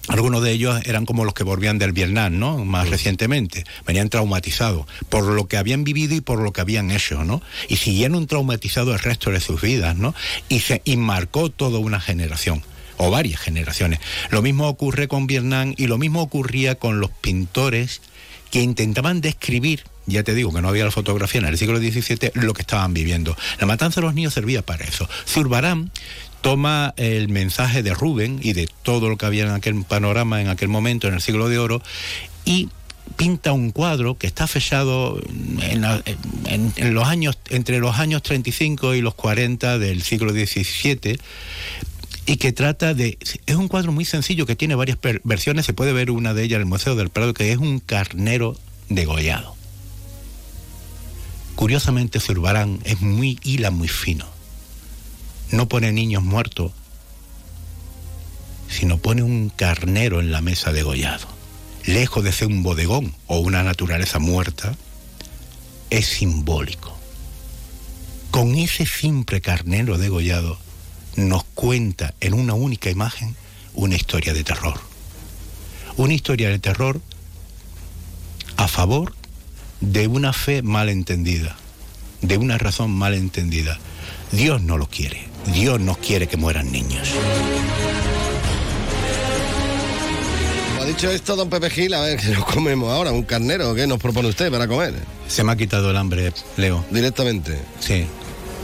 algunos de ellos eran como los que volvían del Vietnam, ¿no? Más recientemente, venían traumatizados por lo que habían vivido y por lo que habían hecho, ¿no? Y siguieron traumatizados el resto de sus vidas, ¿no? Y se y marcó toda una generación o varias generaciones. Lo mismo ocurre con Vietnam y lo mismo ocurría con los pintores que intentaban describir, ya te digo que no había la fotografía en el siglo XVII, lo que estaban viviendo. La matanza de los niños servía para eso. Zurbarán toma el mensaje de Rubén y de todo lo que había en aquel panorama en aquel momento, en el siglo de oro, y pinta un cuadro que está fechado en, los años, entre los años 35 y los 40 del siglo XVII, y que trata de... Es un cuadro muy sencillo que tiene varias versiones, se puede ver una de ellas en el Museo del Prado, que es un carnero degollado. Curiosamente, Zurbarán es muy hila, muy fino. No pone niños muertos, sino pone un carnero en la mesa degollado. Lejos de ser un bodegón o una naturaleza muerta, es simbólico. Con ese simple carnero degollado, nos cuenta en una única imagen una historia de terror. Una historia de terror a favor de una fe mal entendida, de una razón mal entendida. Dios no lo quiere. Dios no quiere que mueran niños. Como ha dicho esto, don Pepe Gil, a ver, ¿qué nos comemos ahora? ¿Un carnero? ¿Qué nos propone usted para comer? Se me ha quitado el hambre, Leo. ¿Directamente? Sí.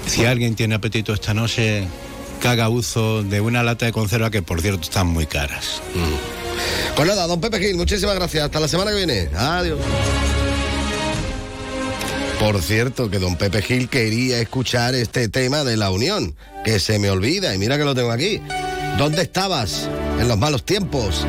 Si alguien tiene apetito esta noche, que haga uso de una lata de conserva que, por cierto, están muy caras. Pues nada, don Pepe Gil, muchísimas gracias. Hasta la semana que viene. Adiós. Por cierto, que don Pepe Gil quería escuchar este tema de la unión, que se me olvida, y mira que lo tengo aquí. ¿Dónde estabas en los malos tiempos?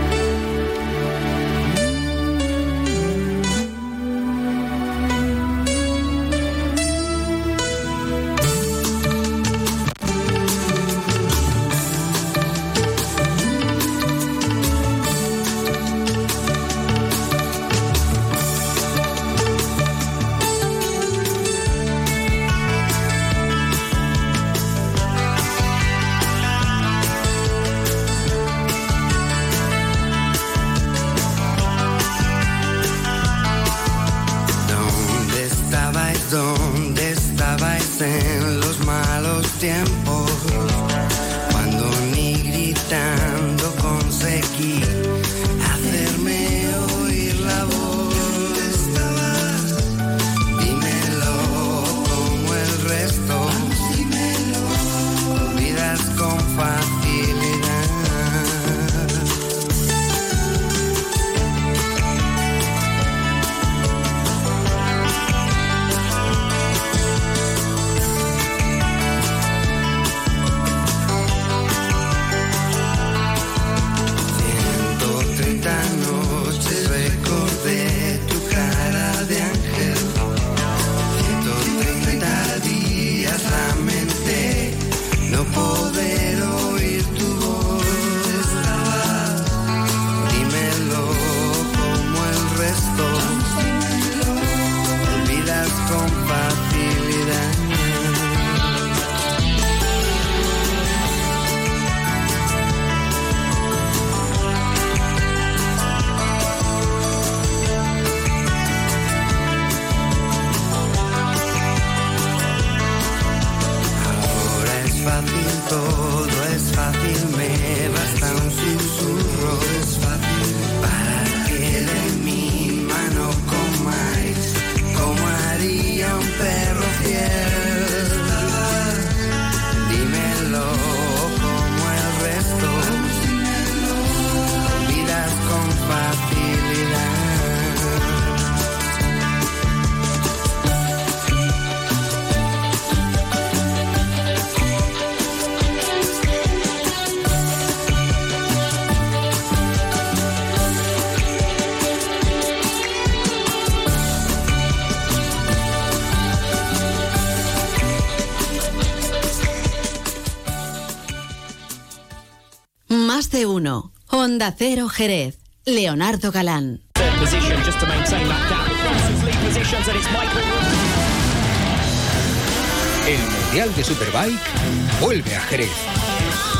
Honda Cero Jerez. Leonardo Galán. El Mundial de Superbike vuelve a Jerez.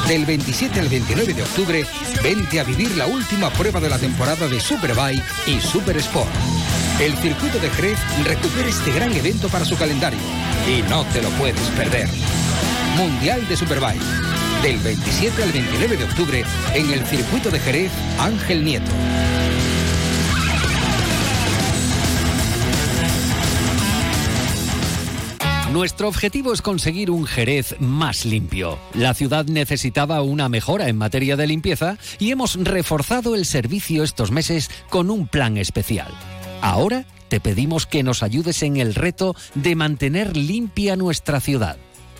Del 27 al 29 de octubre, vente a vivir la última prueba de la temporada de Superbike y Super Sport. El circuito de Jerez recupera este gran evento para su calendario y no te lo puedes perder. Mundial de Superbike. Del 27 al 29 de octubre en el circuito de Jerez Ángel Nieto. Nuestro objetivo es conseguir un Jerez más limpio. La ciudad necesitaba una mejora en materia de limpieza y hemos reforzado el servicio estos meses con un plan especial. Ahora te pedimos que nos ayudes en el reto de mantener limpia nuestra ciudad.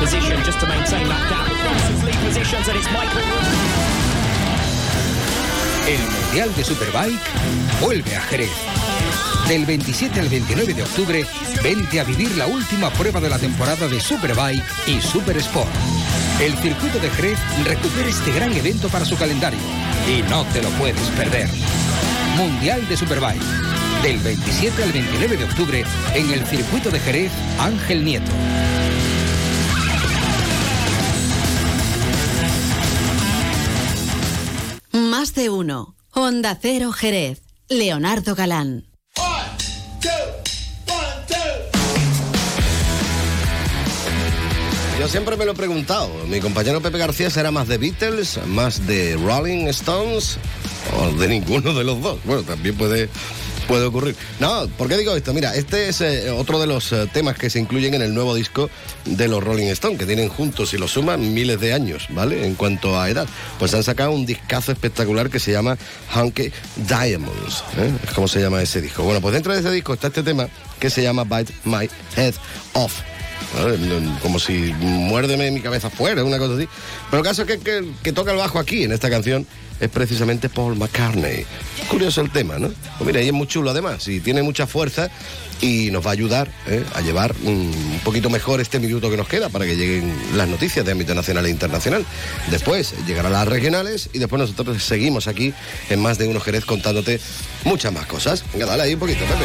Position just to positions it's Michael. El Mundial de Superbike vuelve a Jerez. Del 27 al 29 de octubre, vente a vivir la última prueba de la temporada de Superbike y Super Sport. El circuito de Jerez recupera este gran evento para su calendario y no te lo puedes perder. Mundial de Superbike. Del 27 al 29 de octubre en el circuito de Jerez Ángel Nieto. Más de uno. Honda Cero Jerez. Leonardo Galán. Yo siempre me lo he preguntado. Mi compañero Pepe García será más de Beatles, más de Rolling Stones o de ninguno de los dos. Bueno, también puede, puede ocurrir. No, ¿por qué digo esto? Mira, este es eh, otro de los eh, temas que se incluyen en el nuevo disco de los Rolling Stones, que tienen juntos, si lo suman, miles de años, ¿vale? En cuanto a edad. Pues han sacado un discazo espectacular que se llama Hunky Diamonds. ¿eh? Es como se llama ese disco. Bueno, pues dentro de ese disco está este tema que se llama Bite My Head Off. Como si muérdeme mi cabeza fuera, una cosa así. Pero el caso es que, que, que toca el bajo aquí en esta canción es precisamente Paul McCartney. Curioso el tema, ¿no? Pues mira, y es muy chulo además, y tiene mucha fuerza y nos va a ayudar ¿eh? a llevar mm, un poquito mejor este minuto que nos queda para que lleguen las noticias de ámbito nacional e internacional. Después llegarán las regionales y después nosotros seguimos aquí en Más de Uno Jerez contándote muchas más cosas. Venga, dale ahí un poquito, Pepe.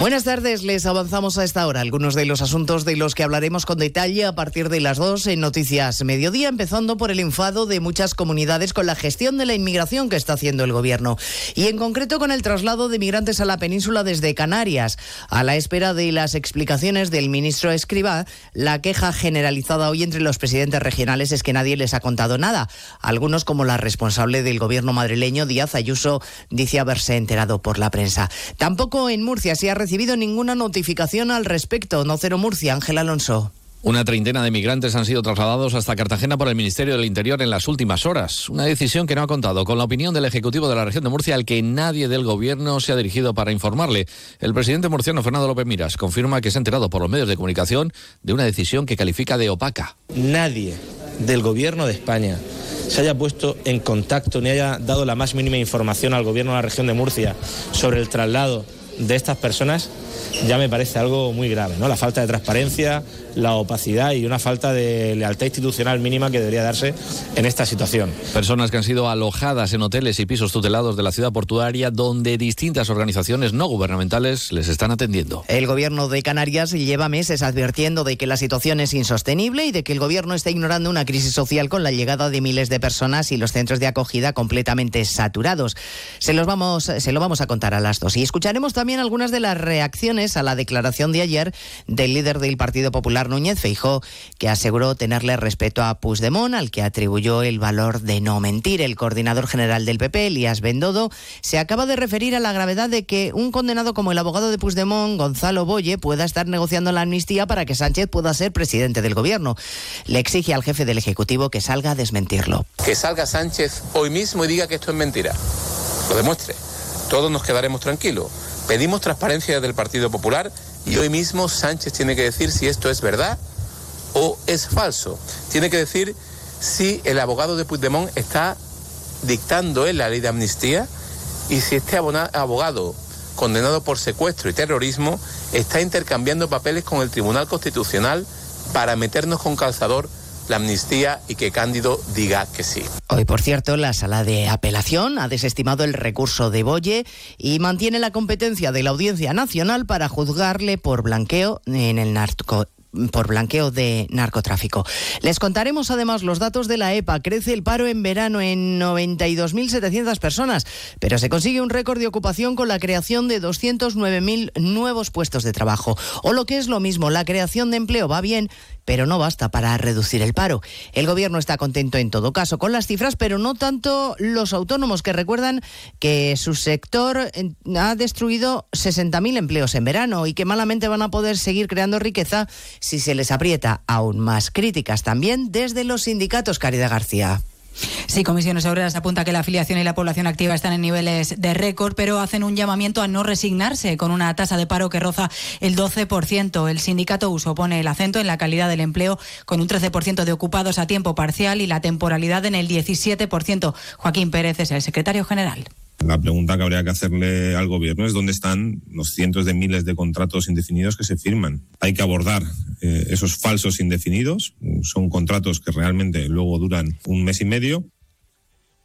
Buenas tardes, les avanzamos a esta hora algunos de los asuntos de los que hablaremos con detalle a partir de las dos en Noticias Mediodía, empezando por el enfado de muchas comunidades con la gestión de la inmigración que está haciendo el gobierno y en concreto con el traslado de migrantes a la península desde Canarias. A la espera de las explicaciones del ministro Escribá, la queja generalizada hoy entre los presidentes regionales es que nadie les ha contado nada. Algunos, como la responsable del gobierno madrileño, Díaz Ayuso, dice haberse enterado por la prensa. Tampoco en Murcia se ha recibido ninguna notificación al respecto. No Cero Murcia, Ángel Alonso. Una treintena de migrantes han sido trasladados hasta Cartagena por el Ministerio del Interior en las últimas horas. Una decisión que no ha contado con la opinión del Ejecutivo de la región de Murcia, al que nadie del Gobierno se ha dirigido para informarle. El presidente murciano Fernando López Miras confirma que se ha enterado por los medios de comunicación de una decisión que califica de opaca. Nadie del Gobierno de España se haya puesto en contacto ni haya dado la más mínima información al Gobierno de la región de Murcia sobre el traslado de estas personas ya me parece algo muy grave, ¿no? La falta de transparencia, la opacidad y una falta de lealtad institucional mínima que debería darse en esta situación. Personas que han sido alojadas en hoteles y pisos tutelados de la ciudad portuaria donde distintas organizaciones no gubernamentales les están atendiendo. El gobierno de Canarias lleva meses advirtiendo de que la situación es insostenible y de que el gobierno está ignorando una crisis social con la llegada de miles de personas y los centros de acogida completamente saturados. Se los vamos se lo vamos a contar a las dos y escucharemos también algunas de las reacciones a la declaración de ayer del líder del Partido Popular Núñez Feijó, que aseguró tenerle respeto a Puigdemont, al que atribuyó el valor de no mentir. El coordinador general del PP, Elías Bendodo, se acaba de referir a la gravedad de que un condenado como el abogado de Puigdemont, Gonzalo Boye, pueda estar negociando la amnistía para que Sánchez pueda ser presidente del gobierno. Le exige al jefe del Ejecutivo que salga a desmentirlo. Que salga Sánchez hoy mismo y diga que esto es mentira. Lo demuestre. Todos nos quedaremos tranquilos. Pedimos transparencia desde el Partido Popular y hoy mismo Sánchez tiene que decir si esto es verdad o es falso. Tiene que decir si el abogado de Puigdemont está dictando él la ley de amnistía y si este abogado condenado por secuestro y terrorismo está intercambiando papeles con el Tribunal Constitucional para meternos con calzador la amnistía y que Cándido diga que sí. Hoy, por cierto, la sala de apelación ha desestimado el recurso de Boye y mantiene la competencia de la Audiencia Nacional para juzgarle por blanqueo en el narco por blanqueo de narcotráfico. Les contaremos además los datos de la EPA. Crece el paro en verano en 92.700 personas, pero se consigue un récord de ocupación con la creación de 209.000 nuevos puestos de trabajo. O lo que es lo mismo, la creación de empleo va bien, pero no basta para reducir el paro. El gobierno está contento en todo caso con las cifras, pero no tanto los autónomos que recuerdan que su sector ha destruido 60.000 empleos en verano y que malamente van a poder seguir creando riqueza si se les aprieta aún más. Críticas también desde los sindicatos, Caridad García. Sí, Comisiones Obreras apunta que la afiliación y la población activa están en niveles de récord, pero hacen un llamamiento a no resignarse con una tasa de paro que roza el 12%. El sindicato Uso pone el acento en la calidad del empleo con un 13% de ocupados a tiempo parcial y la temporalidad en el 17%. Joaquín Pérez es el secretario general. La pregunta que habría que hacerle al gobierno es dónde están los cientos de miles de contratos indefinidos que se firman. Hay que abordar eh, esos falsos indefinidos. Son contratos que realmente luego duran un mes y medio.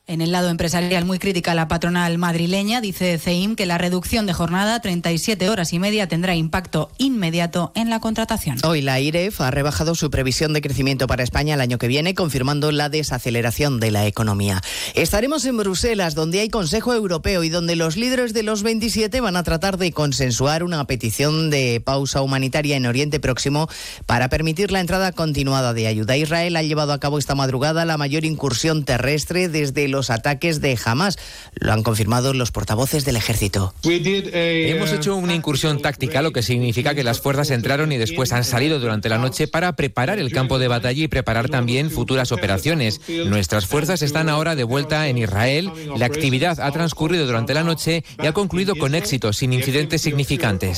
En el lado empresarial, muy crítica la patronal madrileña, dice CEIM que la reducción de jornada, 37 horas y media, tendrá impacto inmediato en la contratación. Hoy la IREF ha rebajado su previsión de crecimiento para España el año que viene, confirmando la desaceleración de la economía. Estaremos en Bruselas, donde hay Consejo Europeo y donde los líderes de los 27 van a tratar de consensuar una petición de pausa humanitaria en Oriente Próximo para permitir la entrada continuada de ayuda. Israel ha llevado a cabo esta madrugada la mayor incursión terrestre desde los ataques de Hamas. Lo han confirmado los portavoces del ejército. Hemos hecho una incursión táctica, lo que significa que las fuerzas entraron y después han salido durante la noche para preparar el campo de batalla y preparar también futuras operaciones. Nuestras fuerzas están ahora de vuelta en Israel. La actividad ha transcurrido durante la noche y ha concluido con éxito, sin incidentes significantes.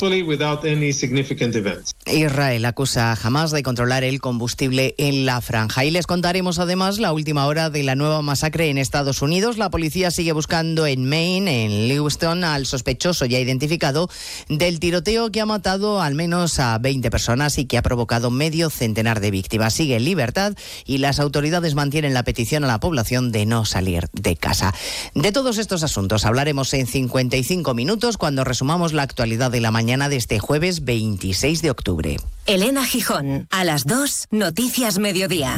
Israel acusa a Hamas de controlar el combustible en la franja. Y les contaremos además la última hora de la nueva masacre en Estados Estados Unidos. La policía sigue buscando en Maine, en Lewiston, al sospechoso ya identificado del tiroteo que ha matado al menos a 20 personas y que ha provocado medio centenar de víctimas. Sigue en libertad y las autoridades mantienen la petición a la población de no salir de casa. De todos estos asuntos hablaremos en 55 minutos cuando resumamos la actualidad de la mañana de este jueves 26 de octubre. Elena Gijón, a las 2, Noticias Mediodía.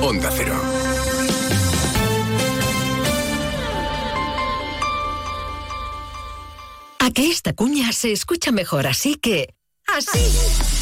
Onda Cero. A que esta cuña se escucha mejor así que... Así.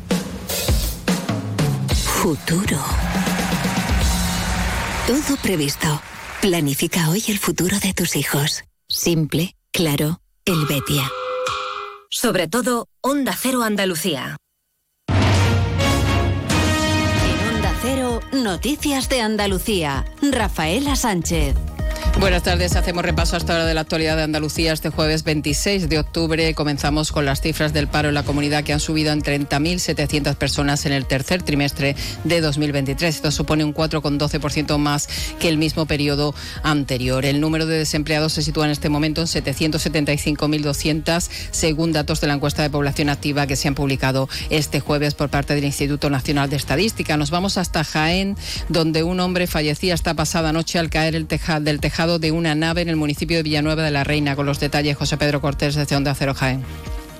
Futuro. Todo previsto. Planifica hoy el futuro de tus hijos. Simple, claro, el Betia. Sobre todo, Onda Cero Andalucía. En Onda Cero, Noticias de Andalucía. Rafaela Sánchez. Buenas tardes, hacemos repaso hasta ahora de la actualidad de Andalucía este jueves 26 de octubre. Comenzamos con las cifras del paro en la comunidad que han subido en 30.700 personas en el tercer trimestre de 2023. Esto supone un 4,12% más que el mismo periodo anterior. El número de desempleados se sitúa en este momento en 775.200 según datos de la encuesta de población activa que se han publicado este jueves por parte del Instituto Nacional de Estadística. Nos vamos hasta Jaén, donde un hombre fallecía esta pasada noche al caer del tejado de una nave en el municipio de Villanueva de la Reina. Con los detalles, José Pedro Cortés, desde Onda Cero Jaén.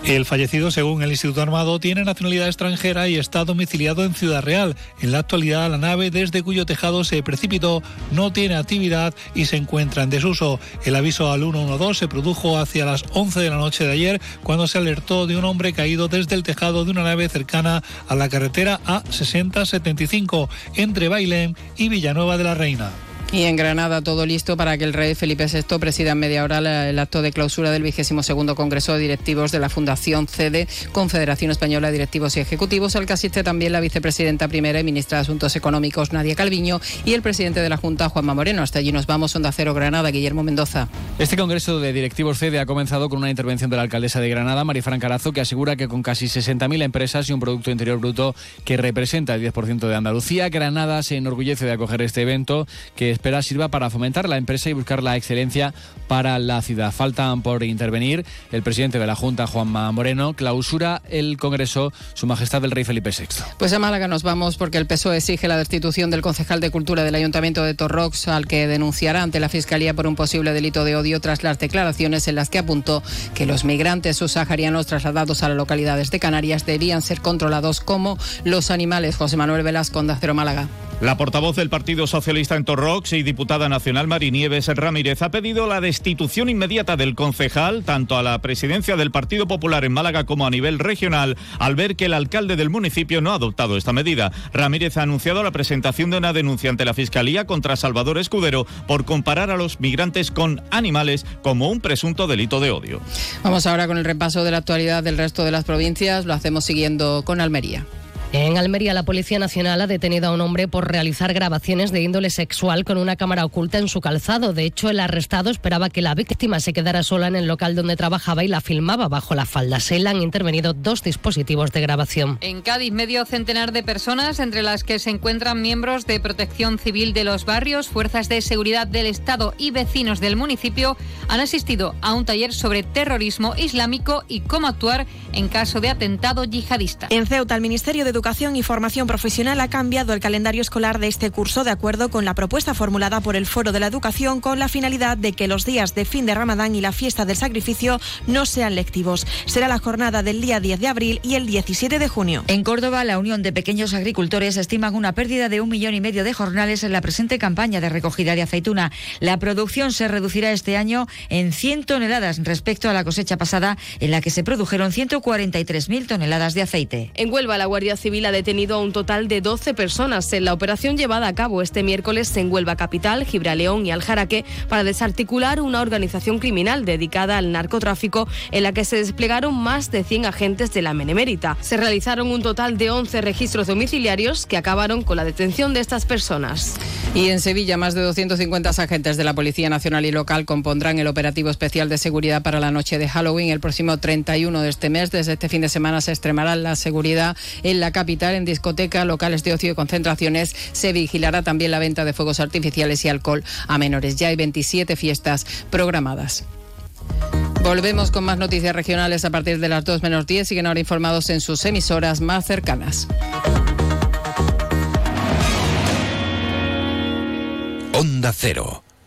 El fallecido, según el Instituto Armado, tiene nacionalidad extranjera y está domiciliado en Ciudad Real. En la actualidad, la nave desde cuyo tejado se precipitó no tiene actividad y se encuentra en desuso. El aviso al 112 se produjo hacia las 11 de la noche de ayer cuando se alertó de un hombre caído desde el tejado de una nave cercana a la carretera A6075 entre Bailén y Villanueva de la Reina. Y en Granada todo listo para que el rey Felipe VI presida en media hora el acto de clausura del vigésimo segundo Congreso de Directivos de la Fundación CEDE, Confederación Española de Directivos y Ejecutivos, al que asiste también la vicepresidenta primera y ministra de Asuntos Económicos Nadia Calviño y el presidente de la Junta Juanma Moreno. Hasta allí nos vamos, Onda Cero Granada, Guillermo Mendoza. Este Congreso de Directivos CEDE ha comenzado con una intervención de la alcaldesa de Granada, Marifran Carazo, que asegura que con casi 60.000 empresas y un Producto Interior Bruto que representa el 10% de Andalucía, Granada se enorgullece de acoger este evento que espera sirva para fomentar la empresa y buscar la excelencia para la ciudad. Faltan por intervenir el presidente de la Junta, Juanma Moreno, clausura el Congreso Su Majestad el Rey Felipe VI. Pues a Málaga nos vamos porque el PSOE exige la destitución del concejal de Cultura del Ayuntamiento de Torrox, al que denunciará ante la Fiscalía por un posible delito de odio tras las declaraciones en las que apuntó que los migrantes subsaharianos trasladados a las localidades de Canarias debían ser controlados como los animales. José Manuel Velasco, Onda Cero Málaga. La portavoz del Partido Socialista en Torrox y diputada nacional Marinieves Ramírez ha pedido la destitución inmediata del concejal, tanto a la presidencia del Partido Popular en Málaga como a nivel regional, al ver que el alcalde del municipio no ha adoptado esta medida. Ramírez ha anunciado la presentación de una denuncia ante la Fiscalía contra Salvador Escudero por comparar a los migrantes con animales como un presunto delito de odio. Vamos ahora con el repaso de la actualidad del resto de las provincias. Lo hacemos siguiendo con Almería. En Almería, la Policía Nacional ha detenido a un hombre por realizar grabaciones de índole sexual con una cámara oculta en su calzado. De hecho, el arrestado esperaba que la víctima se quedara sola en el local donde trabajaba y la filmaba bajo la falda. Se le han intervenido dos dispositivos de grabación. En Cádiz, medio centenar de personas, entre las que se encuentran miembros de protección civil de los barrios, fuerzas de seguridad del Estado y vecinos del municipio, han asistido a un taller sobre terrorismo islámico y cómo actuar en caso de atentado yihadista. En Ceuta, el Ministerio de Educación y Formación Profesional ha cambiado el calendario escolar de este curso de acuerdo con la propuesta formulada por el Foro de la Educación con la finalidad de que los días de fin de Ramadán y la fiesta del sacrificio no sean lectivos. Será la jornada del día 10 de abril y el 17 de junio. En Córdoba, la Unión de Pequeños Agricultores estiman una pérdida de un millón y medio de jornales en la presente campaña de recogida de aceituna. La producción se reducirá este año en 100 toneladas respecto a la cosecha pasada, en la que se produjeron 143.000 toneladas de aceite. En Huelva, la Guardia Civil ha detenido a un total de 12 personas en la operación llevada a cabo este miércoles en Huelva Capital, Gibraleón y Aljaraque para desarticular una organización criminal dedicada al narcotráfico en la que se desplegaron más de 100 agentes de la Menemérita. Se realizaron un total de 11 registros domiciliarios que acabaron con la detención de estas personas. Y en Sevilla, más de 250 agentes de la Policía Nacional y Local compondrán el operativo especial de seguridad para la noche de Halloween el próximo 31 de este mes. Desde este fin de semana se extremará la seguridad en la capital, en discoteca, locales de ocio y concentraciones. Se vigilará también la venta de fuegos artificiales y alcohol a menores. Ya hay 27 fiestas programadas. Volvemos con más noticias regionales a partir de las 2 menos 10. Siguen ahora informados en sus emisoras más cercanas. Onda Cero.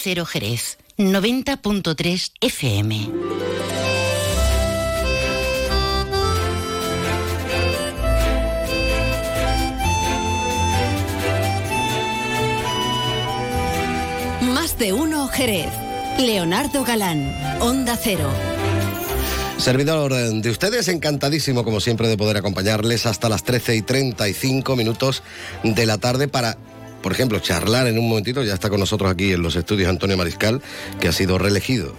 Cero Jerez 90.3 FM. Más de uno Jerez. Leonardo Galán, Onda Cero. Servidor de ustedes, encantadísimo como siempre de poder acompañarles hasta las 13 y 35 minutos de la tarde para por ejemplo, charlar en un momentito, ya está con nosotros aquí en los estudios Antonio Mariscal, que ha sido reelegido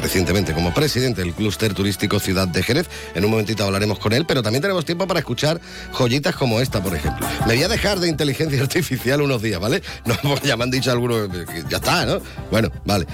recientemente como presidente del Clúster Turístico Ciudad de Jerez. En un momentito hablaremos con él, pero también tenemos tiempo para escuchar joyitas como esta, por ejemplo. Me voy a dejar de inteligencia artificial unos días, ¿vale? Ya me han dicho algunos, ya está, ¿no? Bueno, vale.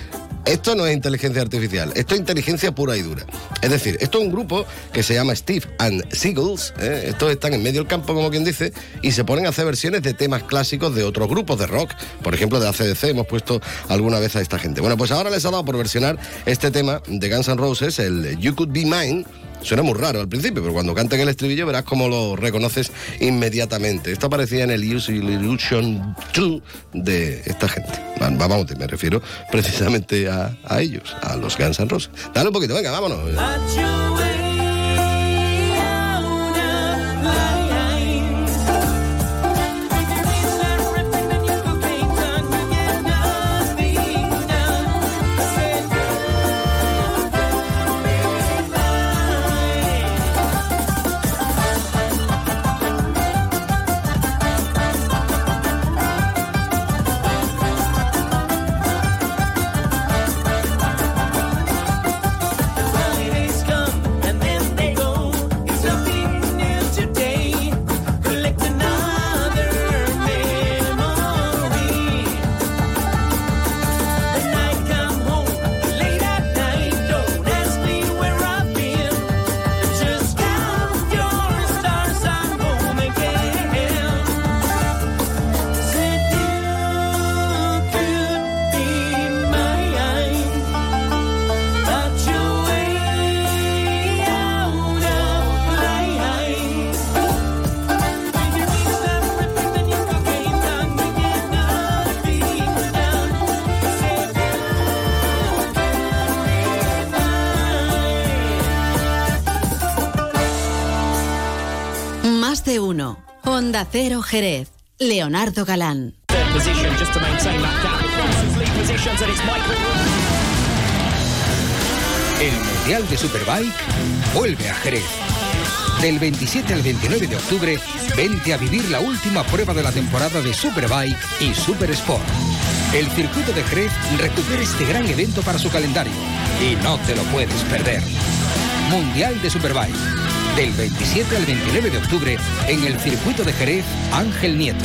Esto no es inteligencia artificial, esto es inteligencia pura y dura. Es decir, esto es un grupo que se llama Steve and Seagulls, ¿eh? estos están en medio del campo, como quien dice, y se ponen a hacer versiones de temas clásicos de otros grupos de rock, por ejemplo de ACDC, hemos puesto alguna vez a esta gente. Bueno, pues ahora les ha dado por versionar este tema de Guns N' Roses, el You Could Be Mine, Suena muy raro al principio, pero cuando canten el estribillo verás cómo lo reconoces inmediatamente. Esto aparecía en el Use Illusion 2 de esta gente. Vamos, me refiero precisamente a, a ellos, a los Guns N' Roses. Dale un poquito, venga, vámonos. Cero Jerez. Leonardo Galán. El Mundial de Superbike vuelve a Jerez. Del 27 al 29 de octubre, vente a vivir la última prueba de la temporada de Superbike y Super Sport. El circuito de Jerez recupera este gran evento para su calendario y no te lo puedes perder. Mundial de Superbike. Del 27 al 29 de octubre en el circuito de Jerez Ángel Nieto.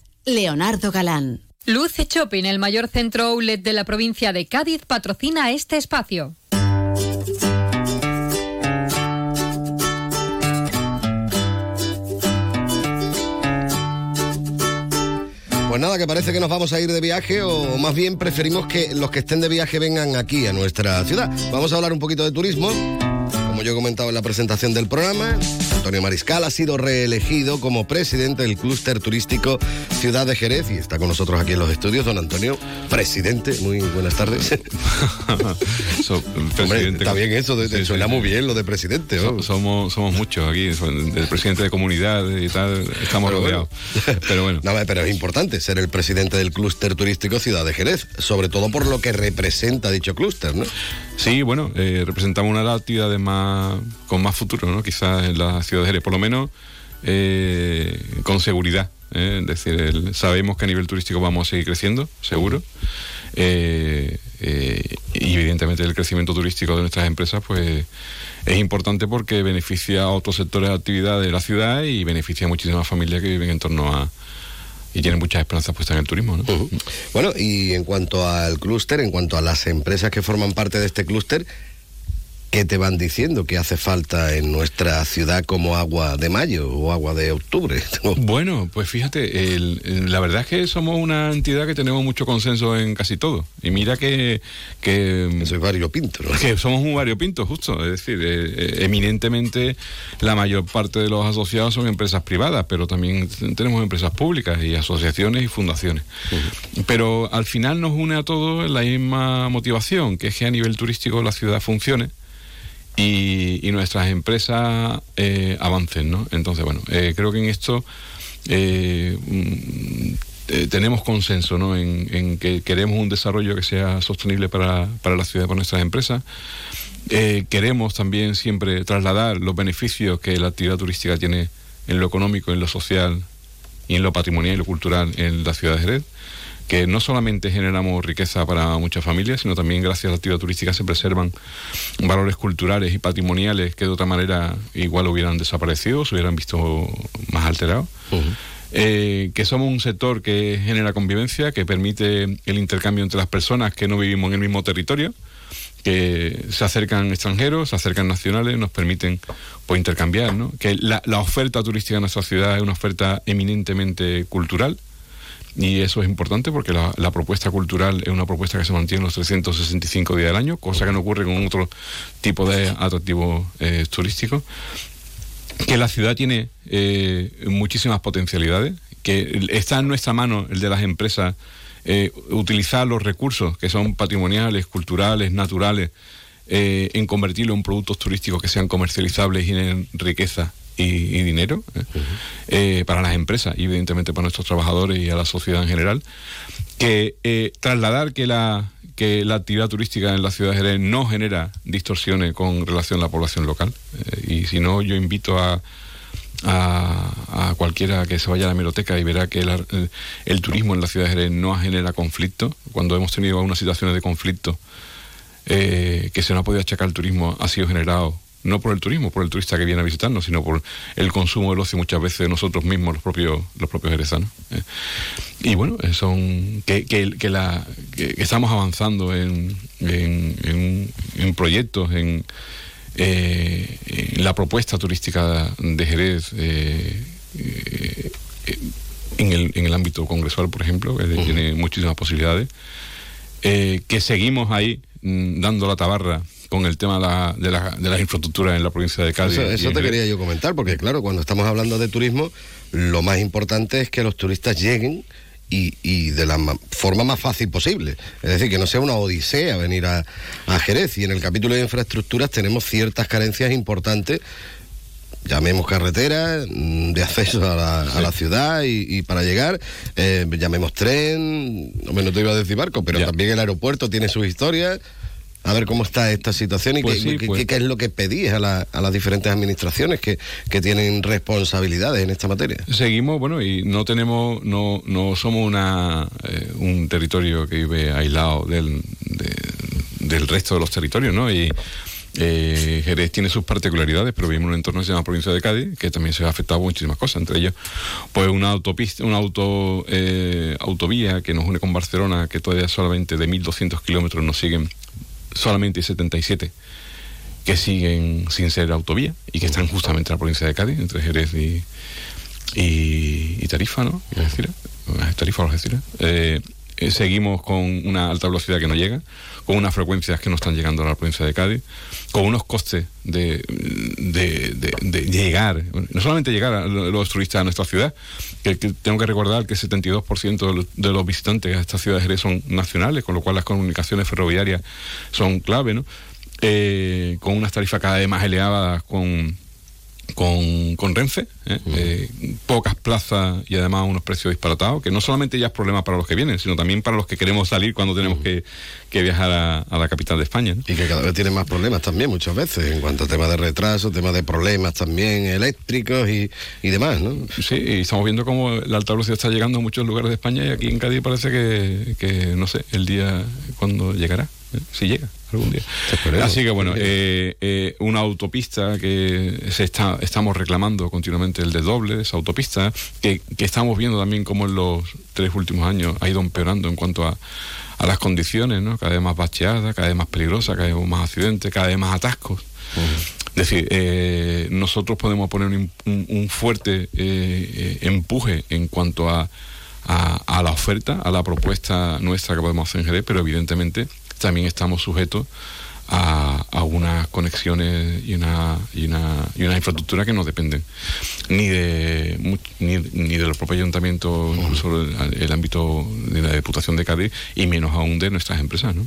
Leonardo Galán. Luce Shopping, el mayor centro outlet de la provincia de Cádiz, patrocina este espacio. Pues nada, que parece que nos vamos a ir de viaje o más bien preferimos que los que estén de viaje vengan aquí a nuestra ciudad. Vamos a hablar un poquito de turismo. Como yo he comentado en la presentación del programa, Antonio Mariscal ha sido reelegido como presidente del clúster turístico Ciudad de Jerez y está con nosotros aquí en los estudios. Don Antonio, presidente, muy buenas tardes. Hombre, está bien eso, de, Sí, suena sí, muy bien lo de presidente. ¿no? So- somos, somos muchos aquí, del presidente de comunidad y tal, estamos Pero rodeados. Pero bueno. No, pero es importante ser el presidente del clúster turístico Ciudad de Jerez, sobre todo por lo que representa dicho clúster, ¿no? Sí, bueno, eh, representamos una de las actividades más, con más futuro, ¿no? Quizás en la ciudad de Jerez, por lo menos eh, con seguridad. ¿eh? Es decir, sabemos que a nivel turístico vamos a seguir creciendo, seguro. Eh, y evidentemente el crecimiento turístico de nuestras empresas, pues es importante porque beneficia a otros sectores de actividad de la ciudad y beneficia a muchísimas familias que viven en torno a y tienen muchas esperanzas puestas en el turismo, ¿no? Bueno, y en cuanto al clúster, en cuanto a las empresas que forman parte de este clúster, ¿qué te van diciendo que hace falta en nuestra ciudad como agua de mayo o agua de octubre? Bueno, pues fíjate, el- el- la verdad es que somos una entidad que tenemos mucho consenso en casi todo. Y mira que... que Soy variopinto, ¿no? Que somos un variopinto, justo. Es decir, eh, eh, eminentemente la mayor parte de los asociados son empresas privadas, pero también tenemos empresas públicas y asociaciones y fundaciones. Pero al final nos une a todos la misma motivación, que es que a nivel turístico la ciudad funcione y, nuestras empresas eh, avancen, ¿no? Entonces, bueno, eh, creo que en esto eh, mm, tenemos consenso, ¿no? En, que queremos un desarrollo que sea sostenible para, para la ciudad, para nuestras empresas. Queremos también siempre trasladar los beneficios que la actividad turística tiene en lo económico, en lo social y en lo patrimonial y lo cultural en la ciudad de Jerez que no solamente generamos riqueza para muchas familias, sino también gracias a la actividad turística se preservan valores culturales y patrimoniales que de otra manera igual hubieran desaparecido, se hubieran visto más alterados. Eh, que somos un sector que genera convivencia, que permite el intercambio entre las personas que no vivimos en el mismo territorio, que se acercan extranjeros, se acercan nacionales, nos permiten pues, intercambiar, ¿no? Que la, la oferta turística en nuestra ciudad es una oferta eminentemente cultural, y eso es importante porque la, propuesta cultural es una propuesta que se mantiene los 365 días del año, cosa que no ocurre con otro tipo de atractivos eh, turísticos. Que la ciudad tiene eh, muchísimas potencialidades, que está en nuestra mano el de las empresas eh, utilizar los recursos que son patrimoniales, culturales, naturales, eh, en convertirlo en productos turísticos que sean comercializables y generen riqueza y, dinero ¿eh? Eh, para las empresas y evidentemente para nuestros trabajadores y a la sociedad en general. Que eh, trasladar que la, que la actividad turística en la ciudad de Jerez no genera distorsiones con relación a la población local. Y si no, yo invito a, a, a cualquiera que se vaya a la hemeroteca y verá que el, el turismo en la ciudad de Jerez no genera conflicto. Cuando hemos tenido algunas situaciones de conflicto que se nos ha podido achacar al turismo, ha sido generado no por el turismo, por el turista que viene a visitarnos, sino por el consumo del ocio muchas veces de nosotros mismos, los propios, los propios jerezanos. eh. Y bueno, eh, son que, que, que la, que- estamos avanzando en, en, en, proyectos, en, eh, en, la propuesta turística de Jerez. Eh, en el, en el ámbito congresual, por ejemplo, que tiene muchísimas posibilidades, que seguimos ahí mm, dando la tabarra con el tema de, la, de, la, de, las infraestructuras en la provincia de Cádiz. Eso, te quería yo comentar, porque claro, cuando estamos hablando de turismo, lo más importante es que los turistas lleguen y, de la forma más fácil posible. Es decir, que no sea una odisea venir a, Jerez. Y en el capítulo de infraestructuras tenemos ciertas carencias importantes llamemos carretera mm, de acceso a la, ciudad y, para llegar, eh, llamemos tren, no te iba a decir barco, pero también el aeropuerto tiene sus historias a ver cómo está esta situación y pues pues qué, es lo que pedís a, las diferentes administraciones que, tienen responsabilidades en esta materia. Seguimos, bueno, y no tenemos, no, no somos una, eh, un territorio que vive aislado del, del resto de los territorios, ¿no? Y eh, Jerez tiene sus particularidades, pero vivimos en un entorno que se llama provincia de Cádiz, que también se ha afectado muchísimas cosas, entre ellas, pues una autopista, una auto, eh, autovía que nos une con Barcelona, que todavía solamente de 1.200 kilómetros nos siguen solamente 77 que siguen sin ser autovía y que están justamente en la provincia de Cádiz, entre Jerez y, y, Tarifa, ¿no? Tarifa o Algeciras. Eh, eh, seguimos con una alta velocidad que no llega, con unas frecuencias que no están llegando a la provincia de Cádiz, con unos costes de, de, llegar, no solamente llegar a los turistas a nuestra ciudad, que, tengo que recordar que el 72% de los, visitantes a esta ciudad de Jerez son nacionales, con lo cual las comunicaciones ferroviarias son clave, ¿no? Eh, con unas tarifas cada vez más elevadas, con con, con Renfe, ¿eh? Eh, pocas plazas y además unos precios disparatados, que no solamente ya es problema para los que vienen, sino también para los que queremos salir cuando tenemos que, viajar a, la capital de España. Y que cada vez tienen más problemas también muchas veces, en cuanto a temas de retraso, temas de problemas también eléctricos y, y demás, ¿no? Sí, y estamos viendo cómo la alta velocidad está llegando a muchos lugares de España y aquí en Cádiz parece que, que no sé, el día cuando llegará, ¿eh? si llega algún día. Así que bueno, eh, eh, una autopista que se está, estamos reclamando continuamente el desdoble de esa autopista, que, estamos viendo también como en los tres últimos años ha ido empeorando en cuanto a, a las condiciones, ¿no? Cada vez más bacheada, cada vez más peligrosa, cada vez más accidentes, cada vez más atascos. Es decir, eh, nosotros podemos poner un, fuerte empuje en cuanto a, a, a, la oferta, a la propuesta nuestra que podemos hacer en Jerez, pero evidentemente también estamos sujetos a, unas conexiones y una, y una, y una infraestructura que no dependen ni de ni, ni del propio ayuntamiento, incluso el, ámbito de la Diputación de Cádiz y menos aún de nuestras empresas. ¿no?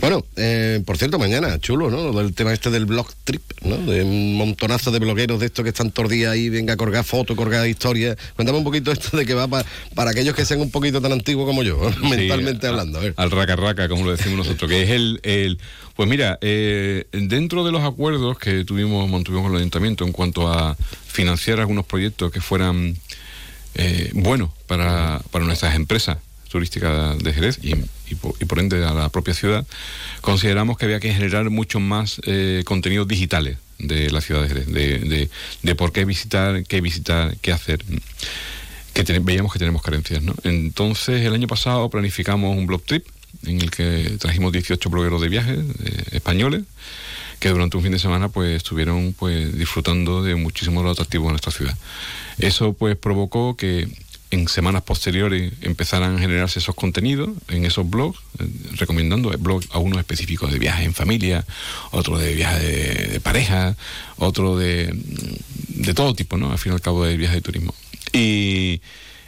Bueno, eh, por cierto, mañana, chulo, ¿no? El tema este del blog trip, ¿no? De un montonazo de blogueros de estos que están todos días ahí, venga a colgar fotos, colgar historias. Cuéntame un poquito esto de que va para aquellos que sean un poquito tan antiguos como yo, mentalmente hablando. Al raca raca, como lo decimos nosotros, que es el, el pues mira, eh, dentro de los acuerdos que tuvimos, mantuvimos con el ayuntamiento en cuanto a financiar algunos proyectos que fueran eh, buenos para, nuestras empresas turísticas de Jerez y, por, ende a la propia ciudad, consideramos que había que generar muchos más eh, contenidos digitales de la ciudad de Jerez, de, de, por qué visitar, qué visitar, qué hacer que veíamos que tenemos carencias. ¿no? Entonces, el año pasado planificamos un blog trip en el que trajimos 18 blogueros de viajes eh, españoles que durante un fin de semana pues estuvieron pues disfrutando de muchísimos atractivos en nuestra ciudad. Eso pues provocó que en semanas posteriores empezaran a generarse esos contenidos en esos blogs, eh, recomendando blogs a unos específicos de viajes en familia, otro de viajes de, pareja, otro de, de todo tipo, ¿no? Al fin y al cabo de viajes de turismo. Y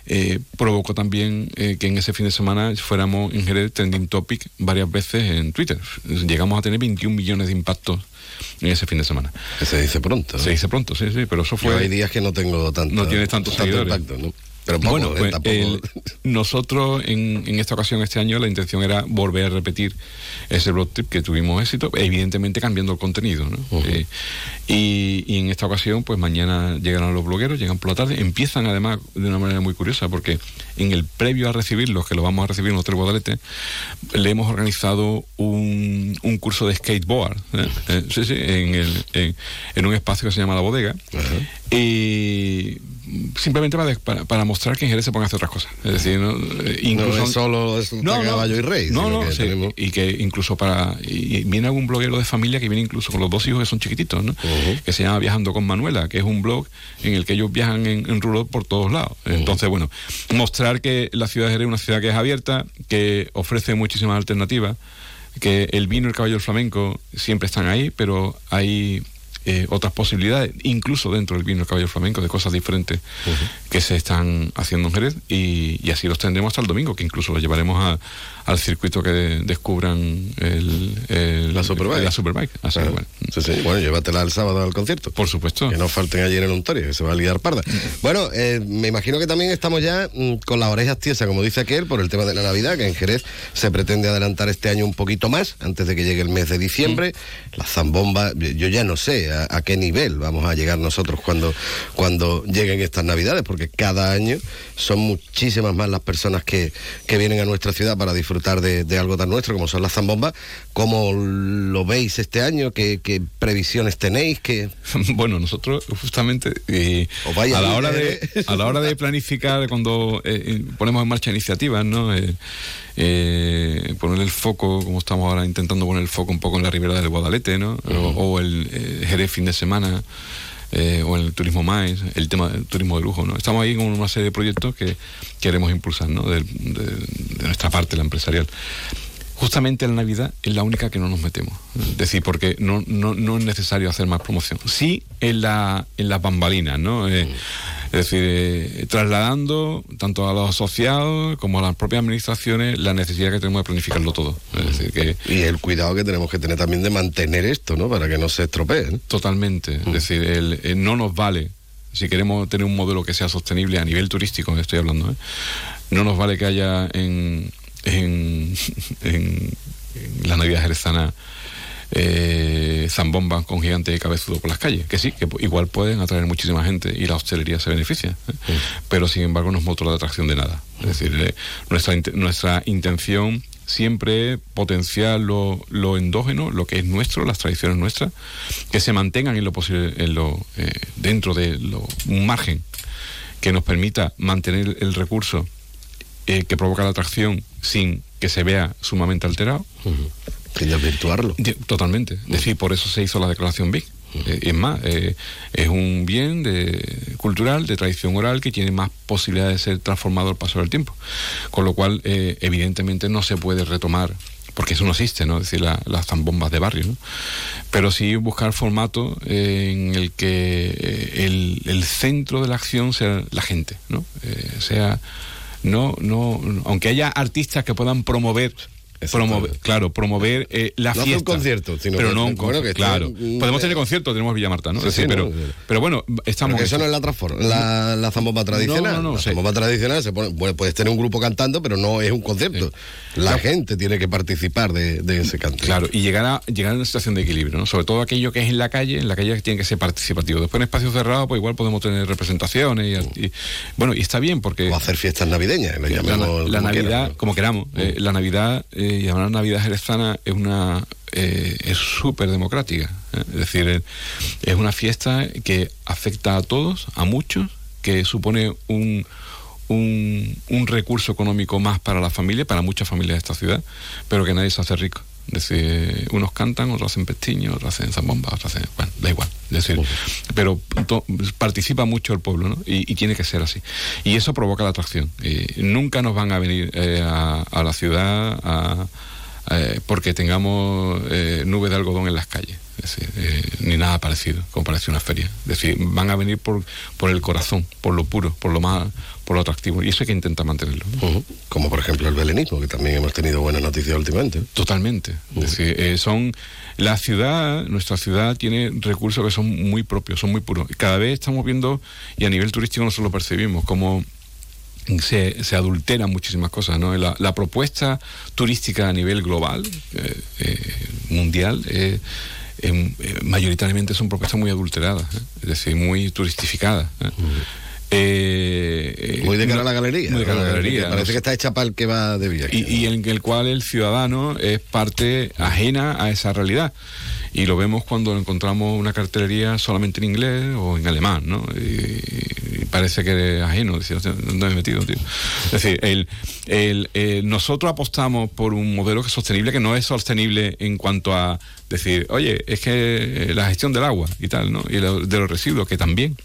eh, provocó también eh, que en ese fin de semana fuéramos en Jerez trending topic varias veces en Twitter. Llegamos a tener 21 millones de impactos en ese fin de semana. Se dice pronto. Se dice pronto, sí, sí, pero eso fue... hay días que no tengo tanto... No tienes tantos seguidores. Impacto, ¿no? Pero bueno, ¿eh? pues, nosotros en, en, esta ocasión, este año, la intención era volver a repetir ese blog trip que tuvimos éxito, evidentemente cambiando el contenido. ¿no? Eh, y, y, en esta ocasión, pues mañana llegan los blogueros, llegan por la tarde, empiezan además de una manera muy curiosa, porque en el previo a recibirlos, que lo vamos a recibir en Hotel Guadalete, le hemos organizado un, un curso de skateboard, ¿eh? sí, sí, en, el, en, un espacio que se llama La Bodega. Y simplemente para, para, para mostrar que en Jerez se pueden hacer otras cosas. Es decir, ¿no? Eh, incluso, no es solo es un caballo y rey. No, no, que sí, tenemos- y que incluso para. Y viene algún bloguero de familia que viene incluso con los dos hijos que son chiquititos, ¿no? Que se llama Viajando con Manuela, que es un blog en el que ellos viajan en, en rulo por todos lados. Entonces, bueno, mostrar que la ciudad de Jerez es una ciudad que es abierta, que ofrece muchísimas alternativas, que el vino y el caballo del flamenco siempre están ahí, pero hay. Eh, otras posibilidades, incluso dentro del vino y el caballo del flamenco, de cosas diferentes que se están haciendo en Jerez y, y así los tendremos hasta el domingo, que incluso los llevaremos a- al circuito que descubran el, el- La Superbike. La Superbike. Así que, Claro. bueno. Sí, sí. Bueno, llévatela el sábado al concierto. Por supuesto. Que no falten ayer en Ontario, que se va a liar parda. Bueno, eh, me imagino que también estamos ya mm, con las orejas tiesas, como dice aquel, por el tema de la Navidad, que en Jerez se pretende adelantar este año un poquito más, antes de que llegue el mes de diciembre. Las zambombas, yo ya no sé a, a qué nivel vamos a llegar nosotros cuando, cuando lleguen estas Navidades, porque cada año son muchísimas más las personas que, que vienen a nuestra ciudad para disfrutar de, de algo tan nuestro como son las zambombas. ¿Cómo lo veis este año? ¿Qué, qué previsiones tenéis? ¿Qué... Bueno, nosotros justamente eh, vaya a, la hora ¿eh? de, a la hora de planificar, cuando eh, eh, ponemos en marcha iniciativas, ¿no? Eh, eh, poner el foco, como estamos ahora intentando poner el foco un poco en la ribera del Guadalete, ¿no? o, o el eh, Jerez fin de semana, eh, o el turismo más, el tema del turismo de lujo, ¿no? Estamos ahí con una serie de proyectos que queremos impulsar, ¿no? De- de nuestra parte, la empresarial. Justamente la Navidad es la única que no nos metemos. Es decir, porque no, no, no es necesario hacer más promoción. Sí en, la, en las bambalinas, ¿no? Eh, Es decir, eh, trasladando tanto a los asociados como a las propias administraciones la necesidad que tenemos de planificarlo todo. Es decir, que Y el cuidado que tenemos que tener también de mantener esto, ¿no? Para que no se estropee. ¿no? Totalmente. Es decir, el, el no nos vale, si queremos tener un modelo que sea sostenible a nivel turístico, estoy hablando, ¿eh? no nos vale que haya en, en, en- en la Navidad jerezana eh, zambombas con gigantes de cabezudo por las calles, que sí, que igual pueden atraer muchísima gente y la hostelería se beneficia, ¿eh? pero sin embargo no es motor de atracción de nada. Es decir, eh, nuestra, nuestra intención siempre es potenciar lo, lo endógeno, lo que es nuestro, las tradiciones nuestras, que se mantengan en lo posible, en lo, eh, dentro de lo, un margen que nos permita mantener el recurso eh, que provoca la atracción sin que se vea sumamente alterado. Sin desvirtuarlo. Totalmente. Es decir, por eso se hizo la declaración BIC. Eh, es más, eh, es un bien de, cultural, de tradición oral, que tiene más posibilidades de ser transformado al paso del tiempo. Con lo cual, evidentemente, no se puede retomar, porque eso no existe, ¿no? Es decir, la- las zambombas de barrio, ¿no? Pero sí buscar formato eh, en el que el, el centro de la acción sea la gente, ¿no? Eh, sea, no, no, aunque haya artistas que puedan promover promover, claro, promover eh, la No fiesta. un concierto, sino pero no un concierto. claro. un- Podemos tener conciertos, tenemos Villa Marta, ¿no? Sí, pero, no, pero bueno, estamos. Porque eso no es la transforma, la, la zambomba tradicional. No, no, no, la zambomba tradicional se pone, bueno, puedes tener un grupo cantando, pero no es un concierto. La gente tiene que participar de, de ese canto. Claro, y llegar a, llegar a una situación de equilibrio, ¿no? Sobre todo aquello que es en la calle, en la calle tiene que ser participativo. Después en espacios cerrados, pues igual podemos tener representaciones y, y- bueno, y está bien porque... O hacer fiestas navideñas, la, llamemos la Navidad, como queramos, eh, la Navidad, eh, y además la Navidad jerezana es una eh, es súper democrática. ¿eh? Es decir, es una fiesta que afecta a todos, a muchos, que supone un, un, un recurso económico más para la familia, para muchas familias de esta ciudad, pero que nadie se hace rico. Es decir, unos cantan, otros hacen pestiños, otros hacen zambomba, otros hacen... Bueno, da igual. Es decir, pero to- participa mucho el pueblo, ¿no? Y, y tiene que ser así. Y eso provoca la atracción. Nunca nos van a venir eh, a, a la ciudad a- eh, porque tengamos eh, nube de algodón en las calles. Es decir, eh, ni nada parecido, como parece una feria. Es decir, van a venir por, por el corazón, por lo puro, por lo más, por lo atractivo. Y eso hay que intentar mantenerlo. Como por ejemplo el belenismo, que también hemos tenido buenas noticias últimamente. Totalmente. Es decir, eh, son la ciudad, nuestra ciudad tiene recursos que son muy propios, son muy puros. Cada vez estamos viendo, y a nivel turístico nosotros lo percibimos, como se, se adulteran muchísimas cosas. ¿no? La, la propuesta turística a nivel global, eh, eh, mundial, eh, eh, mayoritariamente son propuestas muy adulteradas, ¿eh? es decir, muy turistificadas. ¿eh? Eh, eh, Muy de cara a la galería. Muy de cara a la galería. Parece ¿no? que está hecha para el que va de viaje. y, y en el cual el ciudadano es parte ajena a esa realidad. Y lo vemos cuando encontramos una cartelería solamente en inglés o en alemán, ¿no? Y- parece que eres ajeno. Decía, ¿dónde me he metido, tío? Es decir, el, el, eh, nosotros apostamos por un modelo que es sostenible, que no es sostenible en cuanto a decir, oye, es que la gestión del agua y tal, ¿no? Y de los residuos, que también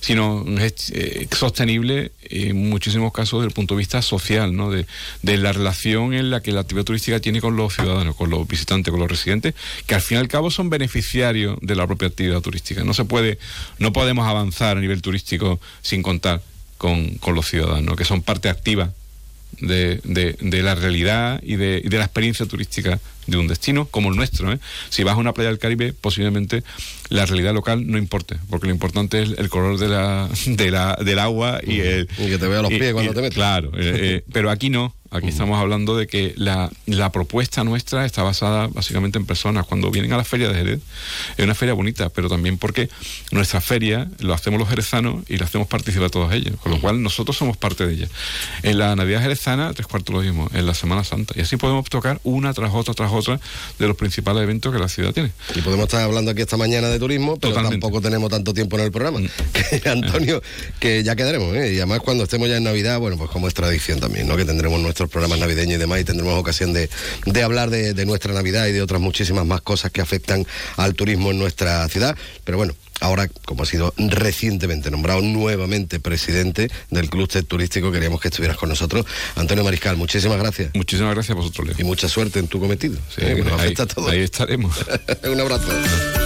sino eh, sostenible en muchísimos casos desde el punto de vista social, ¿no? De, la relación en la que la actividad turística tiene con los ciudadanos, con los visitantes, con los residentes, que al fin y al cabo son beneficiarios de la propia actividad turística. No se puede, no podemos avanzar a nivel turístico sin contar con, con los ciudadanos, que son parte activa de, de, la realidad y de, y de, la experiencia turística de un destino como el nuestro. ¿eh? Si vas a una playa del Caribe, posiblemente la realidad local no importe, porque lo importante es el color de la, de la, del agua y, el, y que te vea los pies cuando te metes. Claro, eh, eh, pero aquí no. Aquí estamos hablando de que la, la, propuesta nuestra está basada básicamente en personas. Cuando vienen a la feria de Jerez, es una feria bonita, pero también porque nuestra feria lo hacemos los jerezanos y la hacemos participar a todos ellos, con lo cual nosotros somos parte de ella. En la Navidad Jerezana, tres cuartos lo mismo, en la Semana Santa. Y así podemos tocar una tras otra, tras otra, de los principales eventos que la ciudad tiene. Y podemos estar hablando aquí esta mañana de turismo, pero tampoco tenemos tanto tiempo en el programa. Mm. Antonio, que ya quedaremos, ¿eh? y además cuando estemos ya en Navidad, bueno, pues como es tradición también, ¿no? Que tendremos nuestros programas navideños y demás y tendremos ocasión de, de hablar de, de nuestra Navidad y de otras muchísimas más cosas que afectan al turismo en nuestra ciudad. Pero bueno, ahora, como ha sido recientemente nombrado nuevamente presidente del Club Turístico, queríamos que estuvieras con nosotros. Antonio Mariscal, muchísimas gracias. Muchísimas gracias a vosotros, Leo. Y mucha suerte en tu cometido. Sí, ahí, ahí estaremos. Un abrazo.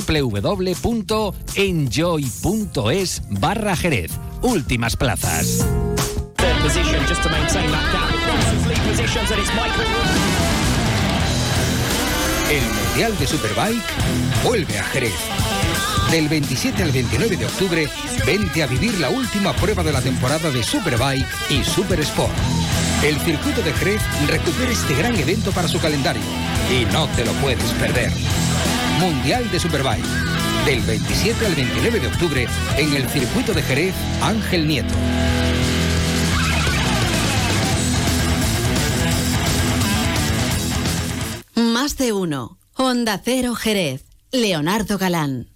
www.enjoy.es barra Jerez. Últimas plazas. El Mundial de Superbike vuelve a Jerez. Del 27 al 29 de octubre, vente a vivir la última prueba de la temporada de Superbike y Super Sport. El circuito de Jerez recupera este gran evento para su calendario y no te lo puedes perder. Mundial de Superbike. Del 27 al 29 de octubre en el circuito de Jerez Ángel Nieto. Más de uno. Honda Cero Jerez. Leonardo Galán.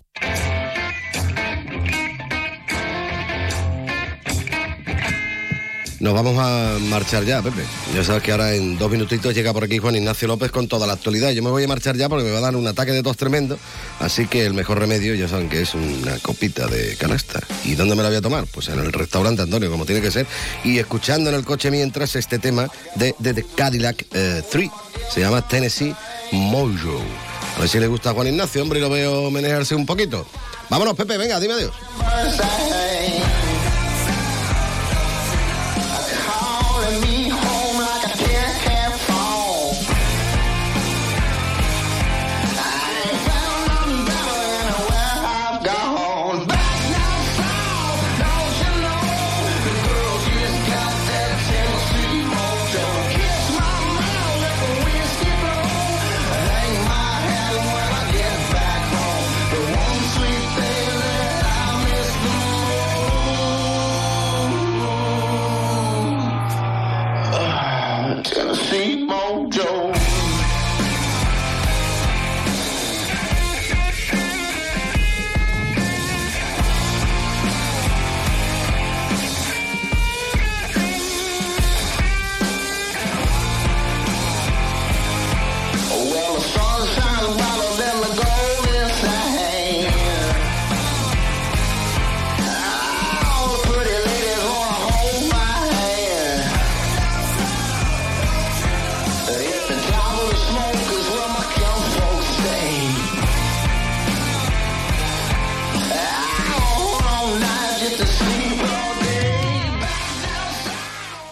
Nos vamos a marchar ya, Pepe. Ya sabes que ahora en dos minutitos llega por aquí Juan Ignacio López con toda la actualidad. Yo me voy a marchar ya porque me va a dar un ataque de tos tremendo. Así que el mejor remedio, ya saben que es una copita de canasta. ¿Y dónde me la voy a tomar? Pues en el restaurante Antonio, como tiene que ser. Y escuchando en el coche mientras este tema de, de, Cadillac 3. Eh, Se llama Tennessee Mojo. A ver si le gusta a Juan Ignacio, hombre, y lo veo manejarse un poquito. Vámonos, Pepe, venga, dime adiós.